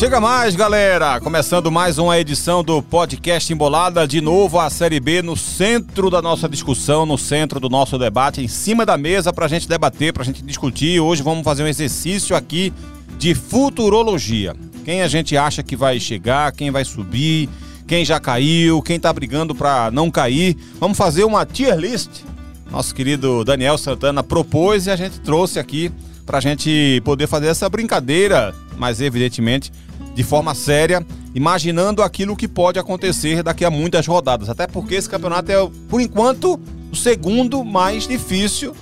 Chega mais, galera! Começando mais uma edição do podcast Embolada, de novo a Série B no centro da nossa discussão, no centro do nosso debate, em cima da mesa para a gente debater, para a gente discutir. Hoje vamos fazer um exercício aqui de futurologia. Quem a gente acha que vai chegar, quem vai subir, quem já caiu, quem tá brigando para não cair. Vamos fazer uma tier list. Nosso querido Daniel Santana propôs e a gente trouxe aqui para a gente poder fazer essa brincadeira, mas evidentemente de forma séria, imaginando aquilo que pode acontecer daqui a muitas rodadas. Até porque esse campeonato é, por enquanto, o segundo mais difícil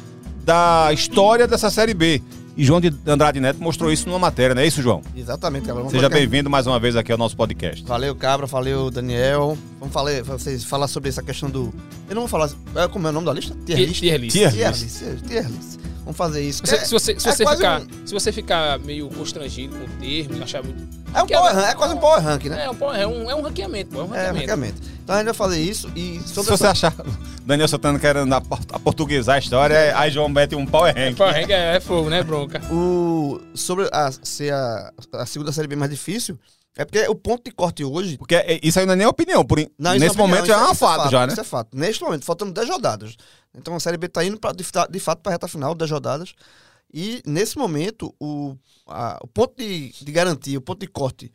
da história dessa Série B. E João de Andrade Neto mostrou isso numa matéria, não é isso, João? Exatamente, Cabra. Vamos Seja bem-vindo mais uma vez aqui ao nosso podcast. Valeu, Cabra. Valeu, Daniel. Vamos falar, vocês falar sobre essa questão do. Eu não vou falar. é, Como é o nome da lista? Tier list? Tier list. Tier list. Tier list. Vamos fazer isso. Se, É- se você, se, é você ficar, um- se você ficar meio constrangido com o termo, achar muito. É, um que power é- rank, é quase um power rank, né? É um, pau- é um, é um ranqueamento, pô, é um É, ranqueamento. ranqueamento. Então a gente vai fazer isso e Se você achar Daniel Santana querendo a por- a portuguesar a história, aí João mete um power rank. Power rank é, é fogo, né, bronca? o sobre a, ser a, a segunda série B mais difícil, é porque o ponto de corte hoje. Porque é- isso aí não é nem opinião. Por, Não, nesse é opinião, momento já é um fato, já, né? Isso é fato. Neste momento, faltando 10 rodadas. Então a Série B tá indo pra, de, de fato para a reta final, 10 rodadas. E nesse momento, o, a- o ponto de, de garantia, o ponto de corte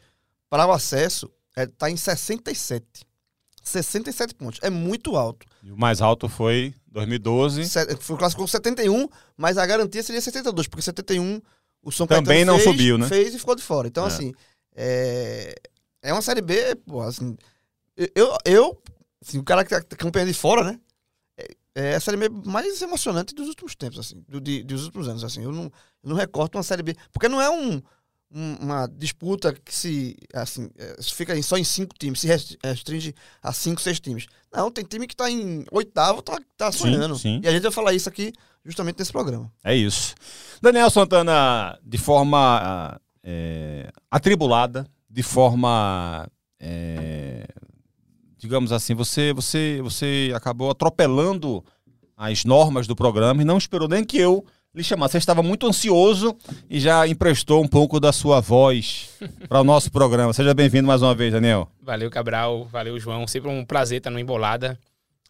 para o acesso está em 67. 67 pontos. É muito alto. E o mais alto foi 2012. Se- Foi classificou 71, mas a garantia seria 72, porque 71 o São Também Caetano não fez, subiu, né? Fez e ficou de fora. Então, É. assim, é, é uma Série B, pô, assim, eu, eu assim, o cara que tá campeão de fora, né? É, a Série B mais emocionante dos últimos tempos, assim, do, de, dos últimos anos, assim. Eu não, eu não recorto uma Série B, porque não é um, um- uma disputa que se, assim, é, fica só em cinco times, se rest- restringe a cinco, seis times. Não, tem time que tá em oitavo, tá, tá Sim, sonhando. sim. E a gente vai falar isso aqui justamente nesse programa. É isso. Daniel Santana, de forma é, atribulada, de forma. é, digamos assim, você, você, você acabou atropelando as normas do programa e não esperou nem que eu lhe chamasse. Você estava muito ansioso e já emprestou um pouco da sua voz para o nosso programa. Seja bem-vindo mais uma vez, Daniel. Valeu, Cabral. Valeu, João. Sempre um prazer estar no Embolada.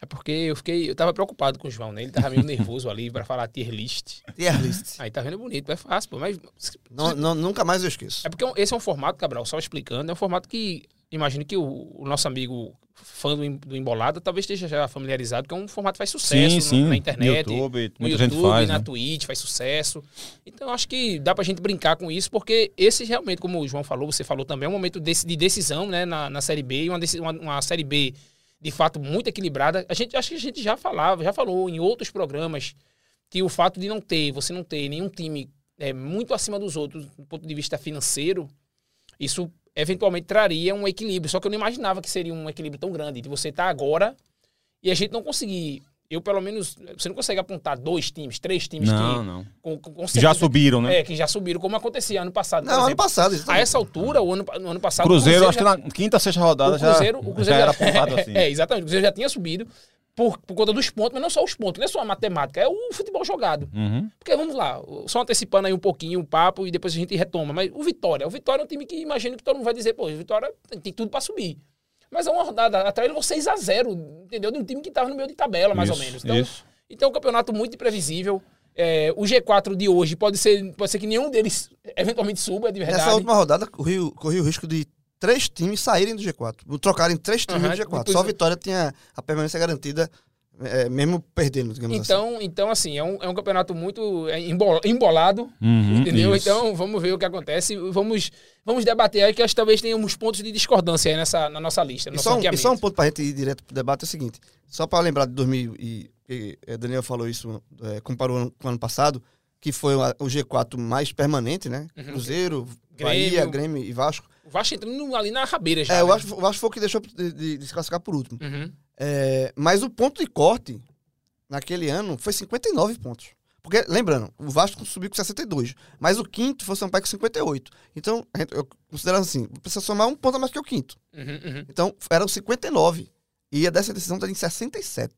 É porque eu fiquei. Eu tava preocupado com o João, né? Ele tava meio nervoso ali pra falar tier list. Tier list. Aí tá vendo bonito, é fácil, pô. Mas. Não, não- nunca mais eu esqueço. É porque esse é um formato, Cabral, só explicando, é um formato que imagino que o, o nosso amigo fã do, do Embolada talvez esteja já familiarizado, que é um formato que faz sucesso no- na internet. No YouTube, no muita YouTube, gente faz. na né? Twitch, faz sucesso. Então acho que dá pra gente brincar com isso, porque esse realmente, como o João falou, você falou também, é um momento desse- de decisão né, na, na Série B, uma, uma, uma Série B de fato muito equilibrada. A gente acho que a gente já falava, já falou em outros programas que o fato de não ter, você não ter nenhum time é, muito acima dos outros do ponto de vista financeiro, isso eventualmente traria um equilíbrio. Só que eu não imaginava que seria um equilíbrio tão grande, de você estar agora e a gente não conseguir. Eu, pelo menos, você não consegue apontar dois times, três times Não, que não. com, com, com Já subiram, né? É, que já subiram, como acontecia ano passado. por Não, ano passado. A exatamente. essa altura, o ano, no ano passado. o Cruzeiro, acho que já- na quinta, sexta rodada o Cruzeiro, já, o Cruzeiro já era apontado assim. É, exatamente. O Cruzeiro já tinha subido por, por conta dos pontos, mas não só os pontos, não é só a matemática, é o futebol jogado. Uhum. Porque vamos lá, só antecipando aí um pouquinho o papo e depois a gente retoma. Mas o Vitória, o Vitória é um time que imagino que todo mundo vai dizer, pô, o Vitória tem, tem tudo pra subir. Mas é uma rodada atrás levou 6 a 0 entendeu? De um time que tava no meio de tabela, mais Isso, ou menos. Então, isso. então é um campeonato muito imprevisível. É, o G4 de hoje pode ser, pode ser que nenhum deles eventualmente suba, de verdade. Nessa última rodada, corri, corri o risco de três times saírem do G4. Trocarem três times Aham, do G4. depois- Só a vitória tinha a permanência garantida, é, mesmo perdendo, digamos assim. Então, então assim, é um, é um campeonato muito é, embol- embolado, Uhum, entendeu? isso. Então, vamos ver o que acontece. Vamos, vamos debater aí que acho que talvez tenhamos pontos de discordância aí nessa, na nossa lista. No E só, um, e só um ponto pra gente ir direto pro debate é o seguinte: só para lembrar de 2000, e, e eh, Daniel falou isso, é, comparou com o ano passado, que foi a- o G4 mais permanente, né? Uhum. Cruzeiro, Grêmio. Bahia, Grêmio e Vasco. O Vasco entrando ali na rabeira já. É, o né? Vasco, o Vasco foi o que deixou de, de- de se classificar por último. Uhum. É, mas o ponto de corte naquele ano foi 59 pontos. Porque, lembrando, o Vasco subiu com 62, mas o quinto foi o Sampaio com 58. Então, eu considero assim, precisa somar um ponto a mais que o quinto. Uhum, uhum. Então, eram 59. E a dessa decisão está em 67.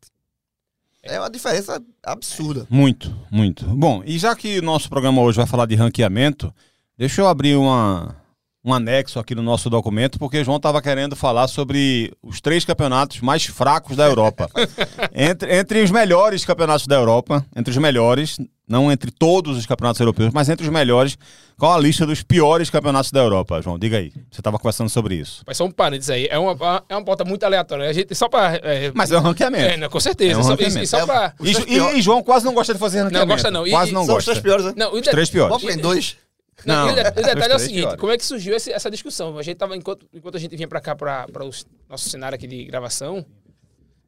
É uma diferença absurda. Muito, muito. Bom, e já que o nosso programa hoje vai falar de ranqueamento, deixa eu abrir uma, um anexo aqui no nosso documento, porque o João estava querendo falar sobre os três campeonatos mais fracos da Europa. entre, entre os melhores campeonatos da Europa, entre os melhores, não entre todos os campeonatos europeus, mas entre os melhores, qual a lista dos piores campeonatos da Europa, João? Diga aí. Você estava conversando sobre isso. Mas só um parênteses aí. É uma, é uma pauta muito aleatória. A gente, só para. É, Mas é um ranqueamento. é, não, com certeza. É um ranqueamento. e, e só É, pra. E, e- e João quase não gosta de fazer ranqueamento. gosta não. E- Quase não São os gosta. três piores, né? Não, Os três piores. Bota em dois. Não, Não, e o, detalhe é o seguinte: piores. como é que surgiu esse- essa discussão? A gente tava, enquanto, enquanto a gente vinha pra cá, pra, pra o nosso cenário aqui de gravação,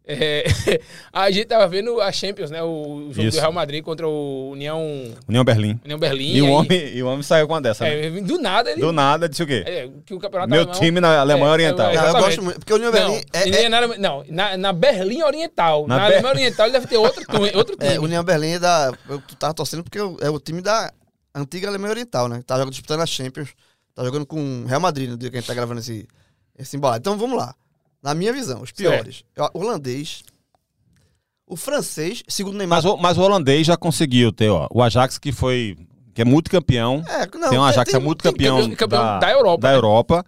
é, a gente tava vendo a Champions, né? O jogo Isso. do Real Madrid contra o União, União Berlim. União Berlim. E o, aí- homem, e o homem saiu com uma dessa, né? é, do nada ele. Do nada, disse o quê? é, que o campeonato Meu alemão- time na Alemanha É, Oriental. é, Não, eu gosto muito. Porque o União Não, Berlim é, nem na, não, na, na Berlim Oriental. Na Na, Ber- Alemanha Oriental ele deve ter outro, tu- outro time. é, União Berlim é da. Eu tava torcendo porque é o time da antiga Alemanha Oriental, né? Tava disputando a Champions. Tá jogando com o Real Madrid no dia que a gente tá gravando esse, esse embolado. Então vamos lá. Na minha visão, os piores. O holandês. O francês, segundo Neymar. Mas, o- mas o holandês já conseguiu ter, ó. O Ajax que foi. que é multicampeão. É, não, tem um Ajax que é tem- multicampeão campeão- campeão da, da Europa, Da né? Europa.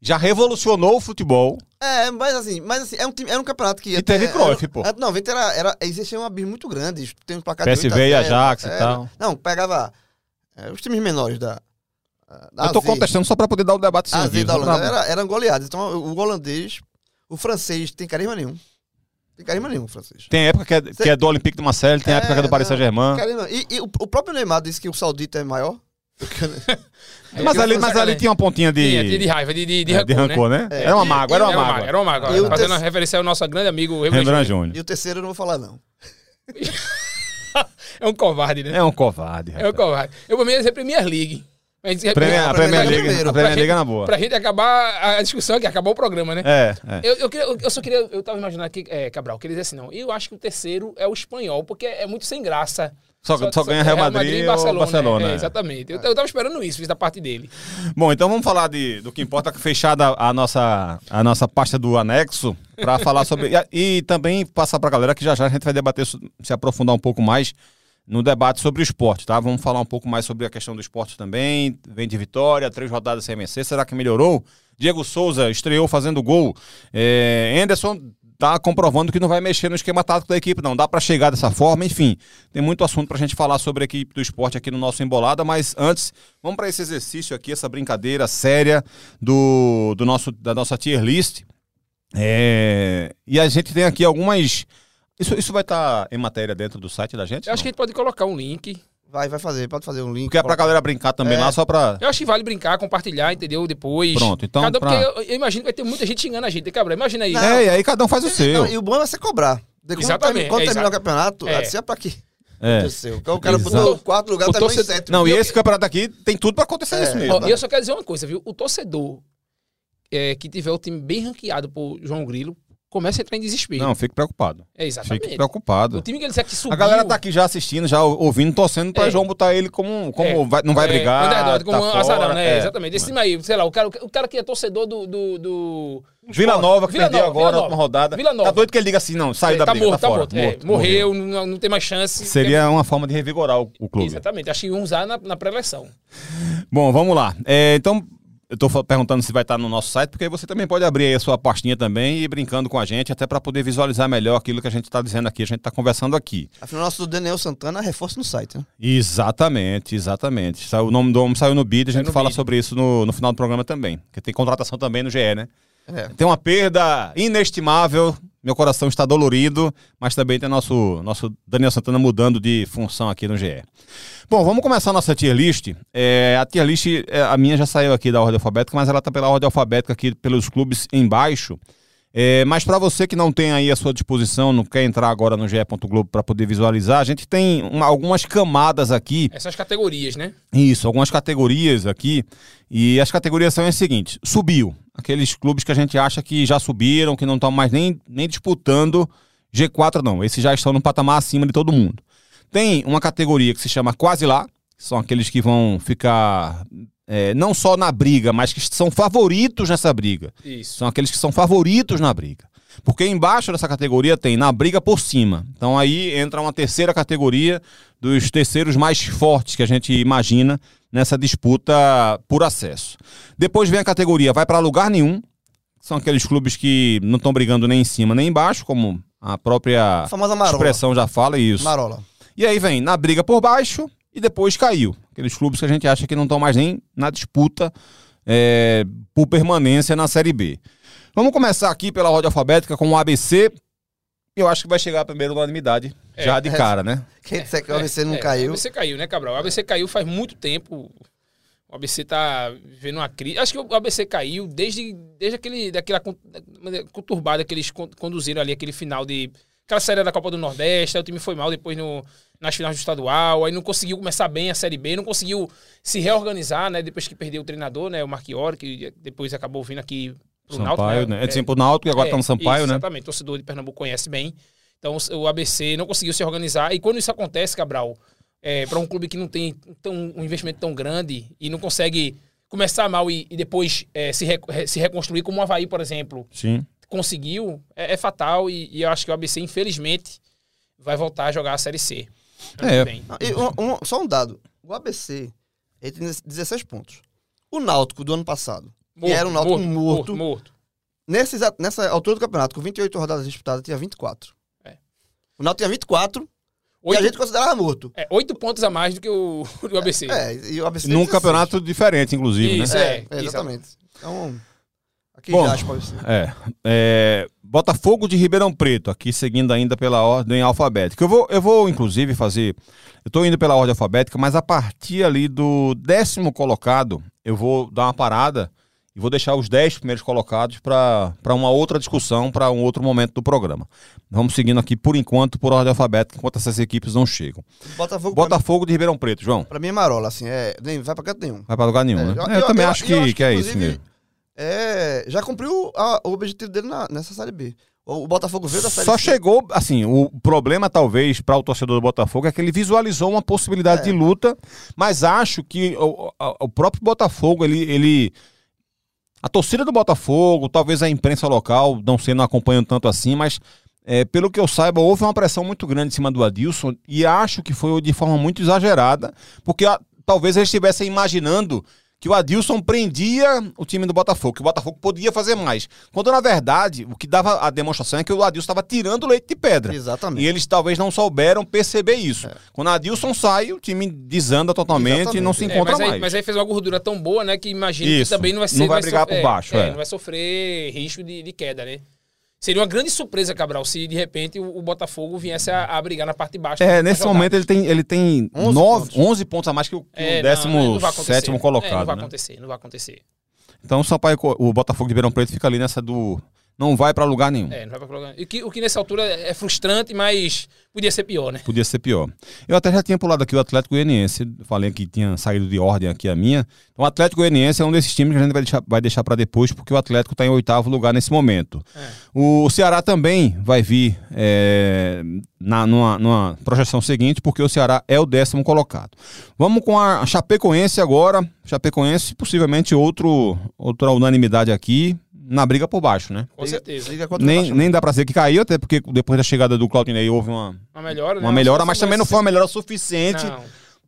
Já revolucionou o futebol. É, mas assim, mas assim, é um time, era um campeonato que. E teve Cruyff, era, pô. Anos 90 era, era, existia um abismo muito grande. Tem um placar PSV de 8 a e 0, Ajax e era- tal. Não, pegava é, os times menores da. da eu tô AZ. contestando só pra poder dar o debate sem A vivo, da Holanda era, eram goleados. Então, o, holandês, o francês, tem carisma nenhum. Tem carisma nenhum, o francês. Tem época que é, que é do Olympique de Marseille, tem É, época que é do Paris Saint-Germain. E, e o, o próprio Neymar disse que o saudita é maior. o- Mas ali, mas ali tinha uma pontinha de, Tinha, tinha de raiva, de, de, de, é, de rancor, né? rancor, né? É. Era uma mágoa, era uma mágoa. era uma mágoa. O Fazendo terceiro- referência ao nosso grande amigo Rembrandt. Júnior. E o terceiro eu não vou falar, não. É um covarde, né? É um covarde. É um rapaz. covarde. Eu, pra mim, é sempre Premier League. Mas, Premier- a Premier League, primeiro. a Premier League gente- na boa. Pra gente acabar a discussão aqui, acabar o programa, né? É, é. Eu, eu- eu só queria. Eu tava imaginando aqui, é, Cabral, queria dizer assim, não. Eu acho que o terceiro é o espanhol, porque é muito sem graça. Só, só, ganha Real Madrid, e ou Barcelona. é, é. exatamente. Eu, eu tava esperando isso, fiz da parte dele. Bom, então vamos falar de, do que importa, fechada a nossa, a nossa pasta do anexo, para falar sobre. E, e também passar para a galera que já já a gente vai debater, se aprofundar um pouco mais no debate sobre o esporte, tá? Vamos falar um pouco mais sobre a questão do esporte também. Vem de vitória, três rodadas sem vencer. Será que melhorou? Diego Souza estreou fazendo gol. É, Anderson tá comprovando que não vai mexer no esquema tático da equipe, não. Dá para chegar dessa forma, enfim. Tem muito assunto pra gente falar sobre a equipe do esporte aqui no nosso Embolada, mas antes, vamos para esse exercício aqui, essa brincadeira séria do, do nosso, da nossa tier list. É, e a gente tem aqui algumas. Isso, isso vai estar em matéria dentro do site da gente? Eu acho que a não? gente pode colocar um link. Vai, vai fazer, pode fazer um link. Porque é pra galera brincar também É. lá, só pra. Eu acho que vale brincar, compartilhar, entendeu? Depois. Pronto, então Cada, pra- Porque eu, eu imagino que vai ter muita gente xingando a gente, Cabral. Imagina aí. Não, É, e aí cada um faz o seu. Não, e o bom é você cobrar. De quando Exatamente, Quando é, terminar o campeonato, É. é. disse, é pra quê? É. Céu. O cara Exato. botou quarto lugar, O tá torcedor- sétimo. Não, e eu- esse campeonato aqui tem tudo pra acontecer É. isso mesmo. Ó, e eu só quero dizer uma coisa, viu? O torcedor é, que tiver o time bem ranqueado por João Grilo, começa a entrar em desespero. Não, fique preocupado. É, exatamente. Fique preocupado. O time que ele disser que subiu... A galera tá aqui já assistindo, já ouvindo, torcendo pra É. João botar ele como, como É. vai- não vai É, brigar. underdog, como tá um fora, azarão, né? é. Exatamente. Esse time aí, sei lá, o cara, o cara que é torcedor do... do, do... Vila Nova, que Vila perdeu Nova, agora Vila na última Nova. rodada. Vila Nova. Tá doido que ele diga assim, não, saiu da tá briga, morto, tá tá morto. é, morto, morreu, Não, não tem mais chance. Seria uma forma de revigorar o, o clube. Exatamente. Acho que iam usar na, na pré-eleção. Bom, vamos lá. É, então, eu tô fa- perguntando se vai estar no nosso site, porque aí você também pode abrir aí a sua pastinha também e ir brincando com a gente, até para poder visualizar melhor aquilo que a gente está dizendo aqui, a gente está conversando aqui. Afinal, nosso Daniel Santana reforça no site, né? Exatamente, exatamente. O nome do homem saiu no bid, a gente fala bid. sobre isso no, no final do programa também. Porque tem contratação também no GE, né? É. Tem uma perda inestimável, meu coração está dolorido, mas também tem nosso, nosso Daniel Santana mudando de função aqui no GE. Bom, vamos começar a nossa tier list. É, a tier list, é, a minha já saiu aqui da ordem alfabética, mas ela está pela ordem alfabética aqui pelos clubes embaixo. É, mas para você que não tem aí à sua disposição, não quer entrar agora no GE. Globo para poder visualizar, a gente tem uma- algumas camadas aqui Essas categorias, né? isso, algumas categorias aqui. E as categorias são as seguintes: subiu. Aqueles clubes que a gente acha que já subiram, que não estão mais nem, nem disputando G4, não. Esses já estão no patamar acima de todo mundo. Tem uma categoria que se chama quase lá, são aqueles que vão ficar é, não só na briga, mas que são favoritos nessa briga. Isso. São aqueles que são favoritos na briga. Porque embaixo dessa categoria tem na briga por cima. Então aí entra uma terceira categoria dos terceiros mais fortes que a gente imagina nessa disputa por acesso. Depois vem a categoria vai para lugar nenhum. São aqueles clubes que não estão brigando nem em cima nem embaixo, como a própria A expressão já fala isso. Marola. E aí vem na briga por baixo e depois caiu. Aqueles clubes que a gente acha que não estão mais nem na disputa é, por permanência na Série B. Vamos começar aqui pela ordem alfabética com o ABC. Eu acho que vai chegar primeiro unanimidade, É, já de é. cara, né? Quem disser que o ABC não É, caiu. O ABC caiu, né, Cabral? O ABC caiu faz muito tempo. O ABC tá vivendo uma crise. Acho que o ABC caiu desde, desde aquele, daquela con- da- conturbada que eles con- conduziram ali, aquele final de. Aquela série da Copa do Nordeste, aí o time foi mal depois no, nas finais do estadual, aí não conseguiu começar bem a Série B, não conseguiu se reorganizar, né? Depois que perdeu o treinador, né? O Marchiori, que depois acabou vindo aqui pro Sampaio, Náutico, né? É de pro Náutico e agora tá no Sampaio, isso, né? Exatamente, o torcedor de Pernambuco conhece bem. Então o ABC não conseguiu se organizar. E quando isso acontece, Cabral, para um clube que não tem tão, um investimento tão grande e não consegue começar mal e, e depois é, se, re- se reconstruir, como o Havaí, por exemplo, Sim. conseguiu, é, é fatal. E, e eu acho que o ABC, infelizmente, vai voltar a jogar a Série C. É. Ah, e um- um- só um dado. O ABC, ele tem 16 pontos. O Náutico do ano passado, que era um Náutico morto, morto, morto. Nesse nessa altura do campeonato, com 28 rodadas disputadas, tinha 24. É. O Náutico tinha 24 e a Oito, gente considerava morto. é, oito pontos a mais do que o do ABC. É, e o ABC Num 16. campeonato diferente, inclusive, Isso, né? É, É, é, exatamente. Então, aqui Bom, já acho pode ser. É, é, Botafogo de Ribeirão Preto, aqui seguindo ainda pela ordem alfabética. Eu vou, eu vou inclusive, fazer. Eu tô indo pela ordem alfabética, mas a partir ali do décimo colocado, eu vou dar uma parada e vou deixar os dez primeiros colocados para uma outra discussão, para um outro momento do programa. Vamos seguindo aqui, por enquanto, por ordem alfabética, enquanto essas equipes não chegam. Botafogo, Botafogo de Ribeirão Preto, João. pra mim é marola, assim, é, nem vai pra canto nenhum. Vai para lugar nenhum, É, né? eu- É, Eu, eu- também eu- acho que, acho que é isso mesmo. É, já cumpriu a- o objetivo dele na- nessa Série B. O, Botafogo veio da Série Só C. chegou, assim, o problema talvez para o torcedor do Botafogo é que ele visualizou uma possibilidade É. de luta, mas acho que o, o- o próprio Botafogo, ele, ele. A torcida do Botafogo, talvez a imprensa local, não sei, não acompanham tanto assim, mas é, pelo que eu saiba, houve uma pressão muito grande em cima do Adilson e acho que foi de forma muito exagerada, porque a- talvez eles estivessem imaginando que o Adilson prendia o time do Botafogo, que o Botafogo podia fazer mais. Quando, na verdade, o que dava a demonstração é que o Adilson estava tirando leite de pedra. Exatamente. E eles talvez não souberam perceber isso. Quando o Adilson sai, o time desanda totalmente e não se Exatamente. É, encontra mas, aí, mais. mas aí fez uma gordura tão boa, né? Que imagina que também não vai ser. Não vai brigar sofrer- por baixo, é. Não vai sofrer risco de, de queda, né? Seria uma grande surpresa, Cabral, se de repente o, o Botafogo viesse a, a brigar na parte de baixo. É, nesse momento ele tem, ele tem 11 nove, pontos. 11 pontos a mais que o, que É, o não, décimo não vai acontecer. sétimo É, colocado. não vai né? acontecer, não vai acontecer. Então o Sampaio, Co- o Botafogo de Ribeirão Preto fica ali nessa do. Não vai pra lugar nenhum. É, não vai pra colocar. E que, o que nessa altura é frustrante, mas podia ser pior, né? Podia ser pior. Eu até já tinha pulado aqui o Atlético Goianiense. Falei que tinha saído de ordem aqui a minha. Então, o Atlético Goianiense é um desses times que a gente vai deixar, vai deixar para depois, porque o Atlético está em oitavo lugar nesse momento. É. O Ceará também vai vir é, na, numa, numa projeção seguinte, porque o Ceará é o décimo colocado. Vamos com a Chapecoense agora. Chapecoense, possivelmente outro, outra unanimidade aqui na briga por baixo, né? Com certeza. O Nem, nem dá pra dizer que caiu, até porque depois da chegada do Claudinei houve uma, Uma melhora, né? uma melhora, mas também não foi uma melhora suficiente Não.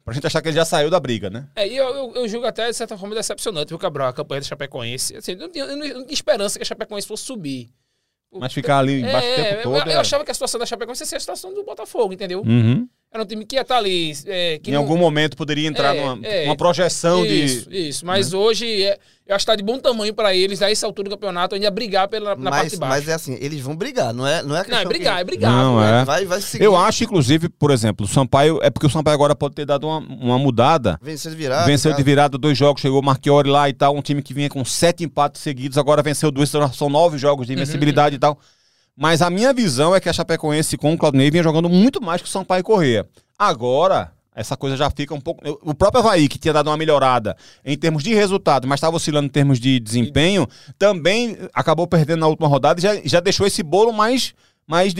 pra gente achar que ele já saiu da briga, né? É, e eu, eu, eu julgo até, de certa forma, decepcionante o Cabral, a campanha da Chapecoense. Assim, eu, não tinha, eu não- eu não tinha esperança que a Chapecoense fosse subir. Mas ficar ali embaixo o É, tempo eu, todo. eu é- achava que a situação da Chapecoense ia ser a situação do Botafogo, entendeu? Uhum. Era um time que ia estar ali. é, que Em não- algum momento poderia entrar É, numa é. uma projeção Isso, de. isso. Mas hoje, é, eu acho que tá de bom tamanho pra eles, a essa altura do campeonato, ainda brigar pela, na parte Mas, de baixo. mas é assim, eles vão brigar, não é, não é Não, é brigar, que- é brigar. Não, é. Vai, vai seguir. Eu acho, inclusive, por exemplo, o Sampaio. É porque o Sampaio agora pode ter dado uma, uma mudada. Venceu de virada. venceu de cara. virada dois jogos, chegou o Marchiori lá e tal. Um time que vinha com sete empates seguidos, agora venceu dois, são nove jogos de Uhum. invencibilidade e tal. Mas a minha visão é que a Chapecoense com o Claudinei vinha jogando muito mais que o Sampaio Corrêa. Agora, essa coisa já fica um pouco. O próprio Havaí, que tinha dado uma melhorada em termos de resultado, mas estava oscilando em termos de desempenho, também acabou perdendo na última rodada e já, já deixou esse bolo mais. Mais,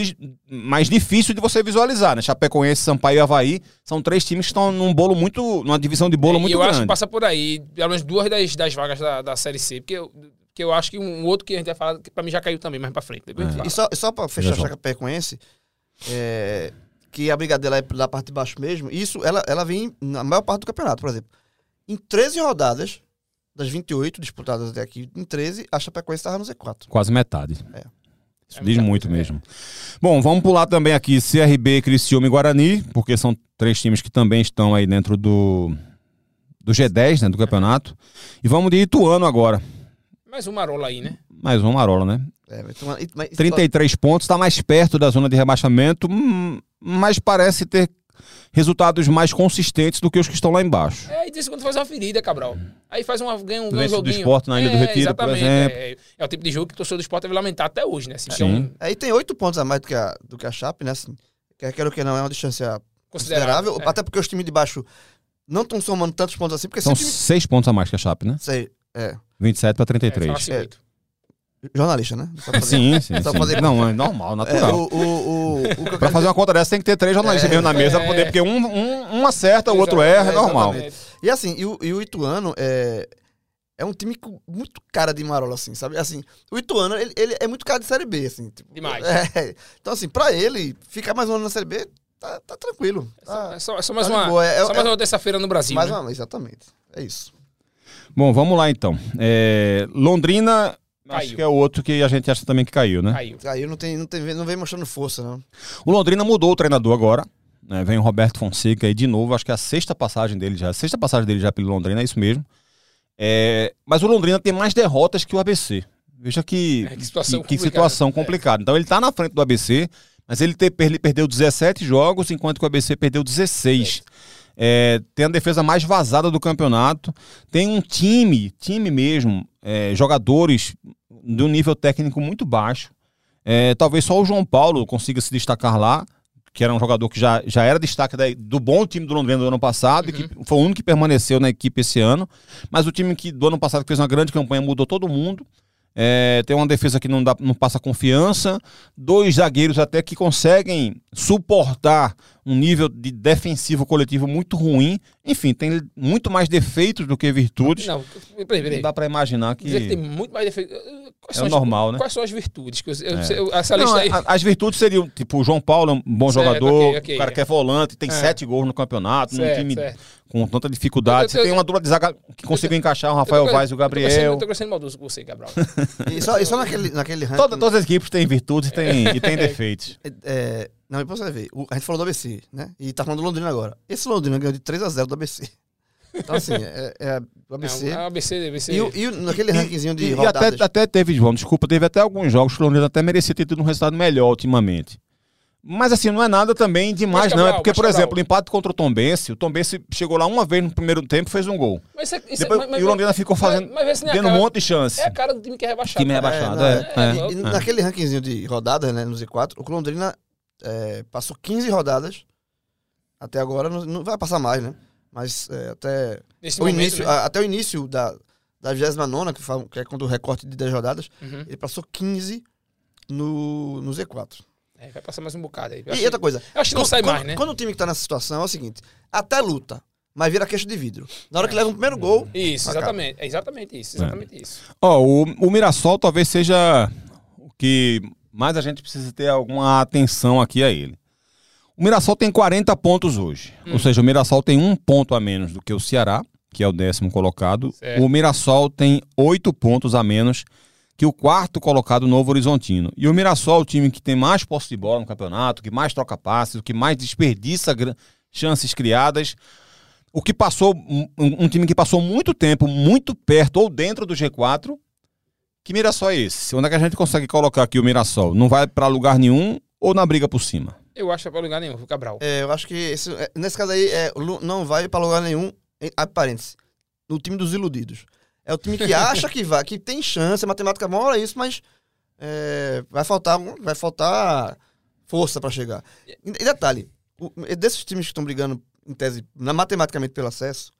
mais difícil de você visualizar, né? Chapecoense, Sampaio e Havaí são três times que estão num bolo muito. numa divisão de bolo É, muito eu grande. acho que passa por aí, pelo menos duas das, das vagas da, da Série C. Porque eu- que eu acho que um outro que a gente vai falar, que pra mim já caiu também, mais pra frente. Gente E só, só pra fechar a. Chapecoense, é, que a briga dela é da parte de baixo mesmo, isso ela, ela vem na maior parte do campeonato, por exemplo. Em 13 rodadas, das 28 disputadas até aqui, em 13, a Chapecoense estava no Z4. Quase metade. É. Isso É diz muito coisa, mesmo. Bom, vamos pular também aqui CRB, Criciúma e Guarani, porque são três times que também estão aí dentro do, do G10, né, do campeonato. E vamos de Ituano agora. Mais um Marola aí, né? Mais um Marola, né? É, e- mas- 33 pontos, está mais perto da zona de rebaixamento, hum, mas parece ter resultados mais consistentes do que os que estão lá embaixo. É, e de quando faz uma ferida, Cabral. Aí faz uma, ganha um, ganha um Vence do joguinho. Sport na Ilha do É, Retiro, por exatamente, exemplo. É, é o tipo de jogo que o torcedor do esporte deve lamentar até hoje, né? Assim, é Sim. Aí tem oito pontos a mais do que a, do que a Chape, né? Assim, quer queira ou que não, é uma distância considerável. considerável. é. Até porque os times de baixo não estão somando tantos pontos assim, porque São time... seis pontos a mais que a Chape, né? Sei, é, 27 para É, 33. fala-se É. jornalista, né? Só pra fazer- Sim, sim, Só sim. fazer- Não, é normal, É, natural. o, o, o, o Pra fazer uma conta dessa tem que ter três jornalistas É, mesmo na mesa, pra é. poder, porque um, um, um acerta, o outro erra, é É, normal. exatamente. E assim, e o, e o Ituano é, é um time muito cara de marola, assim, sabe? Assim, o Ituano, ele, ele é muito cara de Série B, assim. tipo, Demais. é. Então, assim, pra ele, ficar mais um ano na Série B, tá, tá tranquilo. É só, Tá, é só- é só mais tá uma, boa. É- só é- mais uma terça-feira no Brasil. mais né? uma, exatamente. É isso. Bom, vamos lá então. É, Londrina, acho Caiu. que é o outro que a gente acha também que caiu, né? Caiu. Aí não, tem, não, tem, não vem mostrando força, não. O Londrina mudou o treinador agora. né? Vem o Roberto Fonseca aí de novo. Acho que é a sexta passagem dele já. A sexta passagem dele já pelo Londrina, é isso mesmo. É, mas o Londrina tem mais derrotas que o ABC. Veja que, É, que situação que, que complicada. situação É. complicada. Então ele tá na frente do ABC, mas ele, te- ele perdeu 17 jogos, enquanto que o ABC perdeu 16. É, tem a defesa mais vazada do campeonato. Tem um time, time mesmo, é, jogadores de um nível técnico muito baixo. É, talvez só o João Paulo consiga se destacar lá, que era um jogador que já, já era destaque da- do bom time do Londrina do ano passado, e que foi o único que permaneceu na equipe esse ano. Mas o time que do ano passado que fez uma grande campanha mudou todo mundo. É, tem uma defesa que não, dá, não passa confiança, dois zagueiros até que conseguem suportar um nível de defensivo coletivo muito ruim. Enfim, tem muito mais defeitos do que virtudes. Não, peraí, peraí. Não dá pra imaginar que. Dizer que tem muito mais defeito. Quais É são as- normal, né? Quais são as virtudes? Que eu, É. eu- essa Não, lista aí. a- as virtudes seriam, tipo, o João Paulo é um bom Certo, jogador, ok, ok. o cara que é volante, tem É. sete gols no campeonato, num Certo, time certo. com tanta dificuldade. Eu- eu- Você tem uma dupla de zaga que conseguiu encaixar o Rafael Vaz e o Gabriel. Eu tô crescendo maldoso com você, Gabriel. E só, e só naquele, naquele ranking... Toda- todas as equipes têm virtudes e têm, e têm defeitos. É, não, depois você vai ver. O- a gente falou do ABC, né? E tá falando do Londrina agora. Esse Londrina ganhou de 3 a 0 do ABC. Então, assim, é, é o ABC. Não, a ABC, ABC. E, o- e o- naquele rankingzinho de E, e até, até teve, João, desculpa, teve até alguns jogos que o Londrina até merecia ter tido um resultado melhor ultimamente. Mas assim, não é nada também demais, Mas, não. É Cabral, porque, mas, por Cabral. exemplo, o empate contra o Tombense, o Tombense chegou lá uma vez no primeiro tempo e fez um gol. Mas isso é- isso é- Depois, mas- mas- e o Londrina ficou fazendo, mas- mas é a tendo um monte de chance. É a cara do time que é rebaixado. Time cara. rebaixado, não, é. é. é, E- e é. naquele rankingzinho de rodadas, né, no Z4, o Londrina é, passou 15 rodadas. Até agora, não, não vai passar mais, né? Mas é, até, Nesse o momento, início, né? a- até o início da, da 29 que, falam- que é quando o recorte de 10 rodadas, Uhum. ele passou 15 no, no Z4. É, vai passar mais um bocado aí. Eu E acho, outra coisa, eu acho que não quando, sai quando- mais, né? quando o time que tá nessa situação é o seguinte, até luta, mas vira queixo de vidro. Na hora que leva um primeiro gol, Isso, Acaba. exatamente. É exatamente isso. Exatamente isso. Ó, o, o Mirassol talvez seja o que mais a gente precisa ter alguma atenção aqui a ele. O Mirassol tem 40 pontos hoje. Ou seja, o Mirassol tem um ponto a menos do que o Ceará, que é o décimo colocado. Certo. O Mirassol tem oito pontos a menos que o quarto colocado Novo Horizontino. E o Mirassol é o time que tem mais posse de bola no campeonato, que mais troca passes, o que mais desperdiça chances criadas. O que passou, um, um time que passou muito tempo muito perto ou dentro do G4. Que Mirassol é esse? Onde é que a gente consegue colocar aqui o Mirassol? Não vai pra lugar nenhum ou na briga por cima? Eu acho que é pra lugar nenhum, o Cabral. é, eu acho que esse- é, nesse caso aí é, não vai pra lugar nenhum, parênteses, no time dos iludidos. É o time que acha que vai, que tem chance, a matemática mora isso, mas é, vai faltar vai faltar força pra chegar. E, e detalhe, o- desses times que estão brigando em tese, na, matematicamente pelo acesso,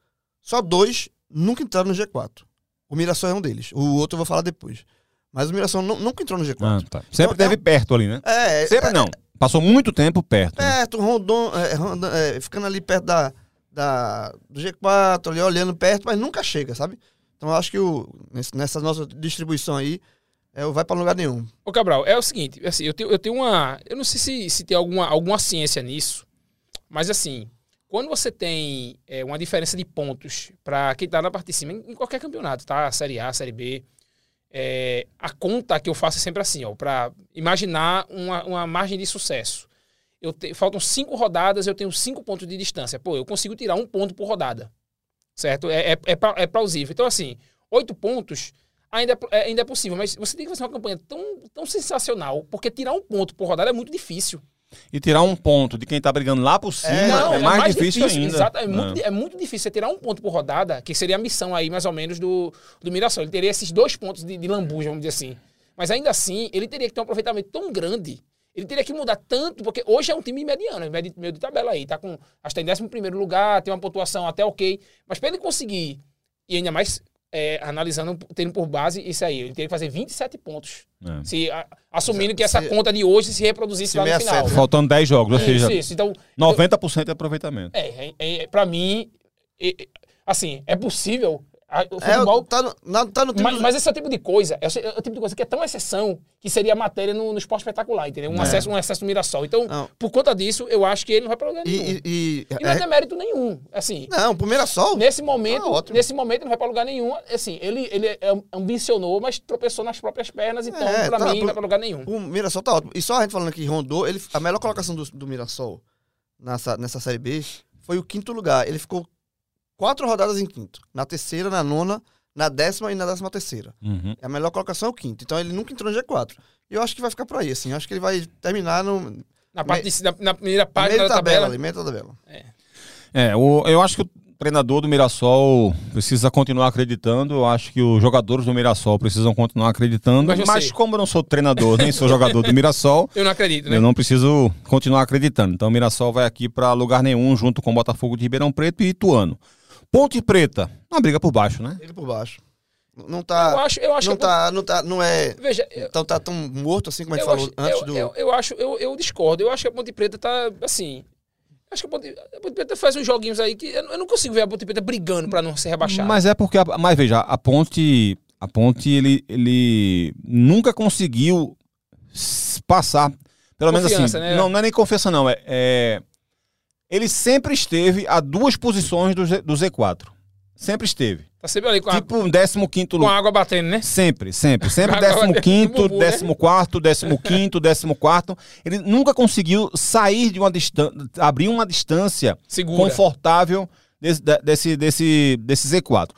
só dois nunca entraram no G4. O Mirassol é um deles. O outro eu vou falar depois. Mas o Mirassol nu- nunca entrou no G4. tá. Sempre Então, teve perto ali, né? É, Sempre é, não. Passou muito tempo perto. né? perto, rondon, é, ronda- é, ficando ali perto da, da, do G4, ali olhando perto, mas nunca chega, sabe? Então eu acho que o, nessa nossa distribuição aí, é, vai pra lugar nenhum. Ô, Cabral, é o seguinte, assim, eu tenho, eu tenho uma. Eu não sei se, se tem alguma, alguma ciência nisso, mas assim, quando você tem é, uma diferença de pontos para quem tá na parte de cima, em, qualquer campeonato, tá? Série A, Série B, é, a conta que eu faço é sempre assim, ó, para imaginar uma, uma margem de sucesso. Eu te- faltam cinco rodadas, eu tenho cinco pontos de distância. Pô, eu consigo tirar um ponto por rodada. Certo? É, é, é, é plausível. Então, assim, oito pontos ainda é, é- ainda é possível, mas você tem que fazer uma campanha tão, tão sensacional, porque tirar um ponto por rodada é muito difícil. E tirar um ponto de quem tá brigando lá por cima é, mais, difícil, ainda. Exato, é, muito, É. é muito difícil você tirar um ponto por rodada, que seria a missão aí, mais ou menos, do, do Mirassol. Ele teria esses dois pontos de, de lambuja, vamos dizer assim. Mas ainda assim, ele teria que ter um aproveitamento tão grande. Ele teria que mudar tanto, porque hoje é um time mediano, meio de, meio de tabela aí. Tá com, acho que tá em 11 primeiro lugar, tem uma pontuação até ok. Mas para ele conseguir, e ainda mais é, analisando, tendo por base isso aí, ele teria que fazer 27 pontos. É. Se, a- assumindo que Se- essa conta de hoje se reproduzisse se lá no 67, final. né? Faltando 10 jogos, ou seja, Isso, isso. Então, 90% de aproveitamento. é, é, é, pra mim, é, é, assim, é possível. A- O É, futebol. tá no, na- tá no time mas, dos- mas esse é o tipo de coisa, é o, é o tipo de coisa que é tão exceção que seria matéria no, no esporte espetacular, entendeu? Um, É. acesso, um acesso no Mirassol. Então, Não. por conta disso, eu acho que ele não vai pra lugar nenhum. E, e, e- E não é- tem mérito nenhum. Assim, não, pro Mirassol. nesse momento, ótimo. nesse momento ele não vai pra lugar nenhum. Assim, ele, ele é- ambicionou, mas tropeçou nas próprias pernas, então, É, pra tá, mim, não pro- vai pra lugar nenhum. O Mirassol tá ótimo. E só a gente falando que rondou, ele, a melhor colocação do, do Mirassol nessa, nessa Série B foi o quinto lugar. Ele ficou quatro rodadas em quinto. Na terceira, na nona, na décima e na décima terceira. Uhum. A melhor colocação é o quinto. Então ele nunca entrou no G4. E eu acho que vai ficar por aí, assim. Eu acho que ele vai terminar no Na, parte de, na, na primeira meio da tabela. tabela. ali, meio da tabela. É, o- eu acho que o treinador do Mirassol precisa continuar acreditando. Eu acho que os jogadores do Mirassol precisam continuar acreditando. Mas Mas, como eu não sou treinador, nem sou jogador do Mirassol, Eu não acredito, né? eu não preciso continuar acreditando. Então o Mirassol vai aqui para lugar nenhum, junto com o Botafogo de Ribeirão Preto e Ituano. Ponte Preta, uma briga por baixo, né? Ele por baixo. Não Eu tá. acho, eu acho Não que. tá, não tá. Não é. Veja, eu, Então tá tão morto assim como a gente eu falou acho, antes eu, do. eu, eu acho, eu, eu discordo. Eu acho que a Ponte Preta tá assim. Acho que a Ponte, a Ponte Preta faz uns joguinhos aí que eu, eu não consigo ver a Ponte Preta brigando pra não ser rebaixada. Mas é porque, a- mas veja, a Ponte, a Ponte ele, ele nunca conseguiu passar, pelo menos assim, né? não, não é nem confiança não, é, é- ele sempre esteve a duas posições do, Z, do Z4. Sempre esteve. Tá sempre ali com a, tipo um 15 com água batendo, né? Sempre, sempre. Sempre Agora décimo tem quinto, bumbum, né? décimo quarto, décimo quinto, décimo quarto. Ele nunca conseguiu sair de uma distância, abrir uma distância Segura. confortável desse, de- desse, desse, desse Z4.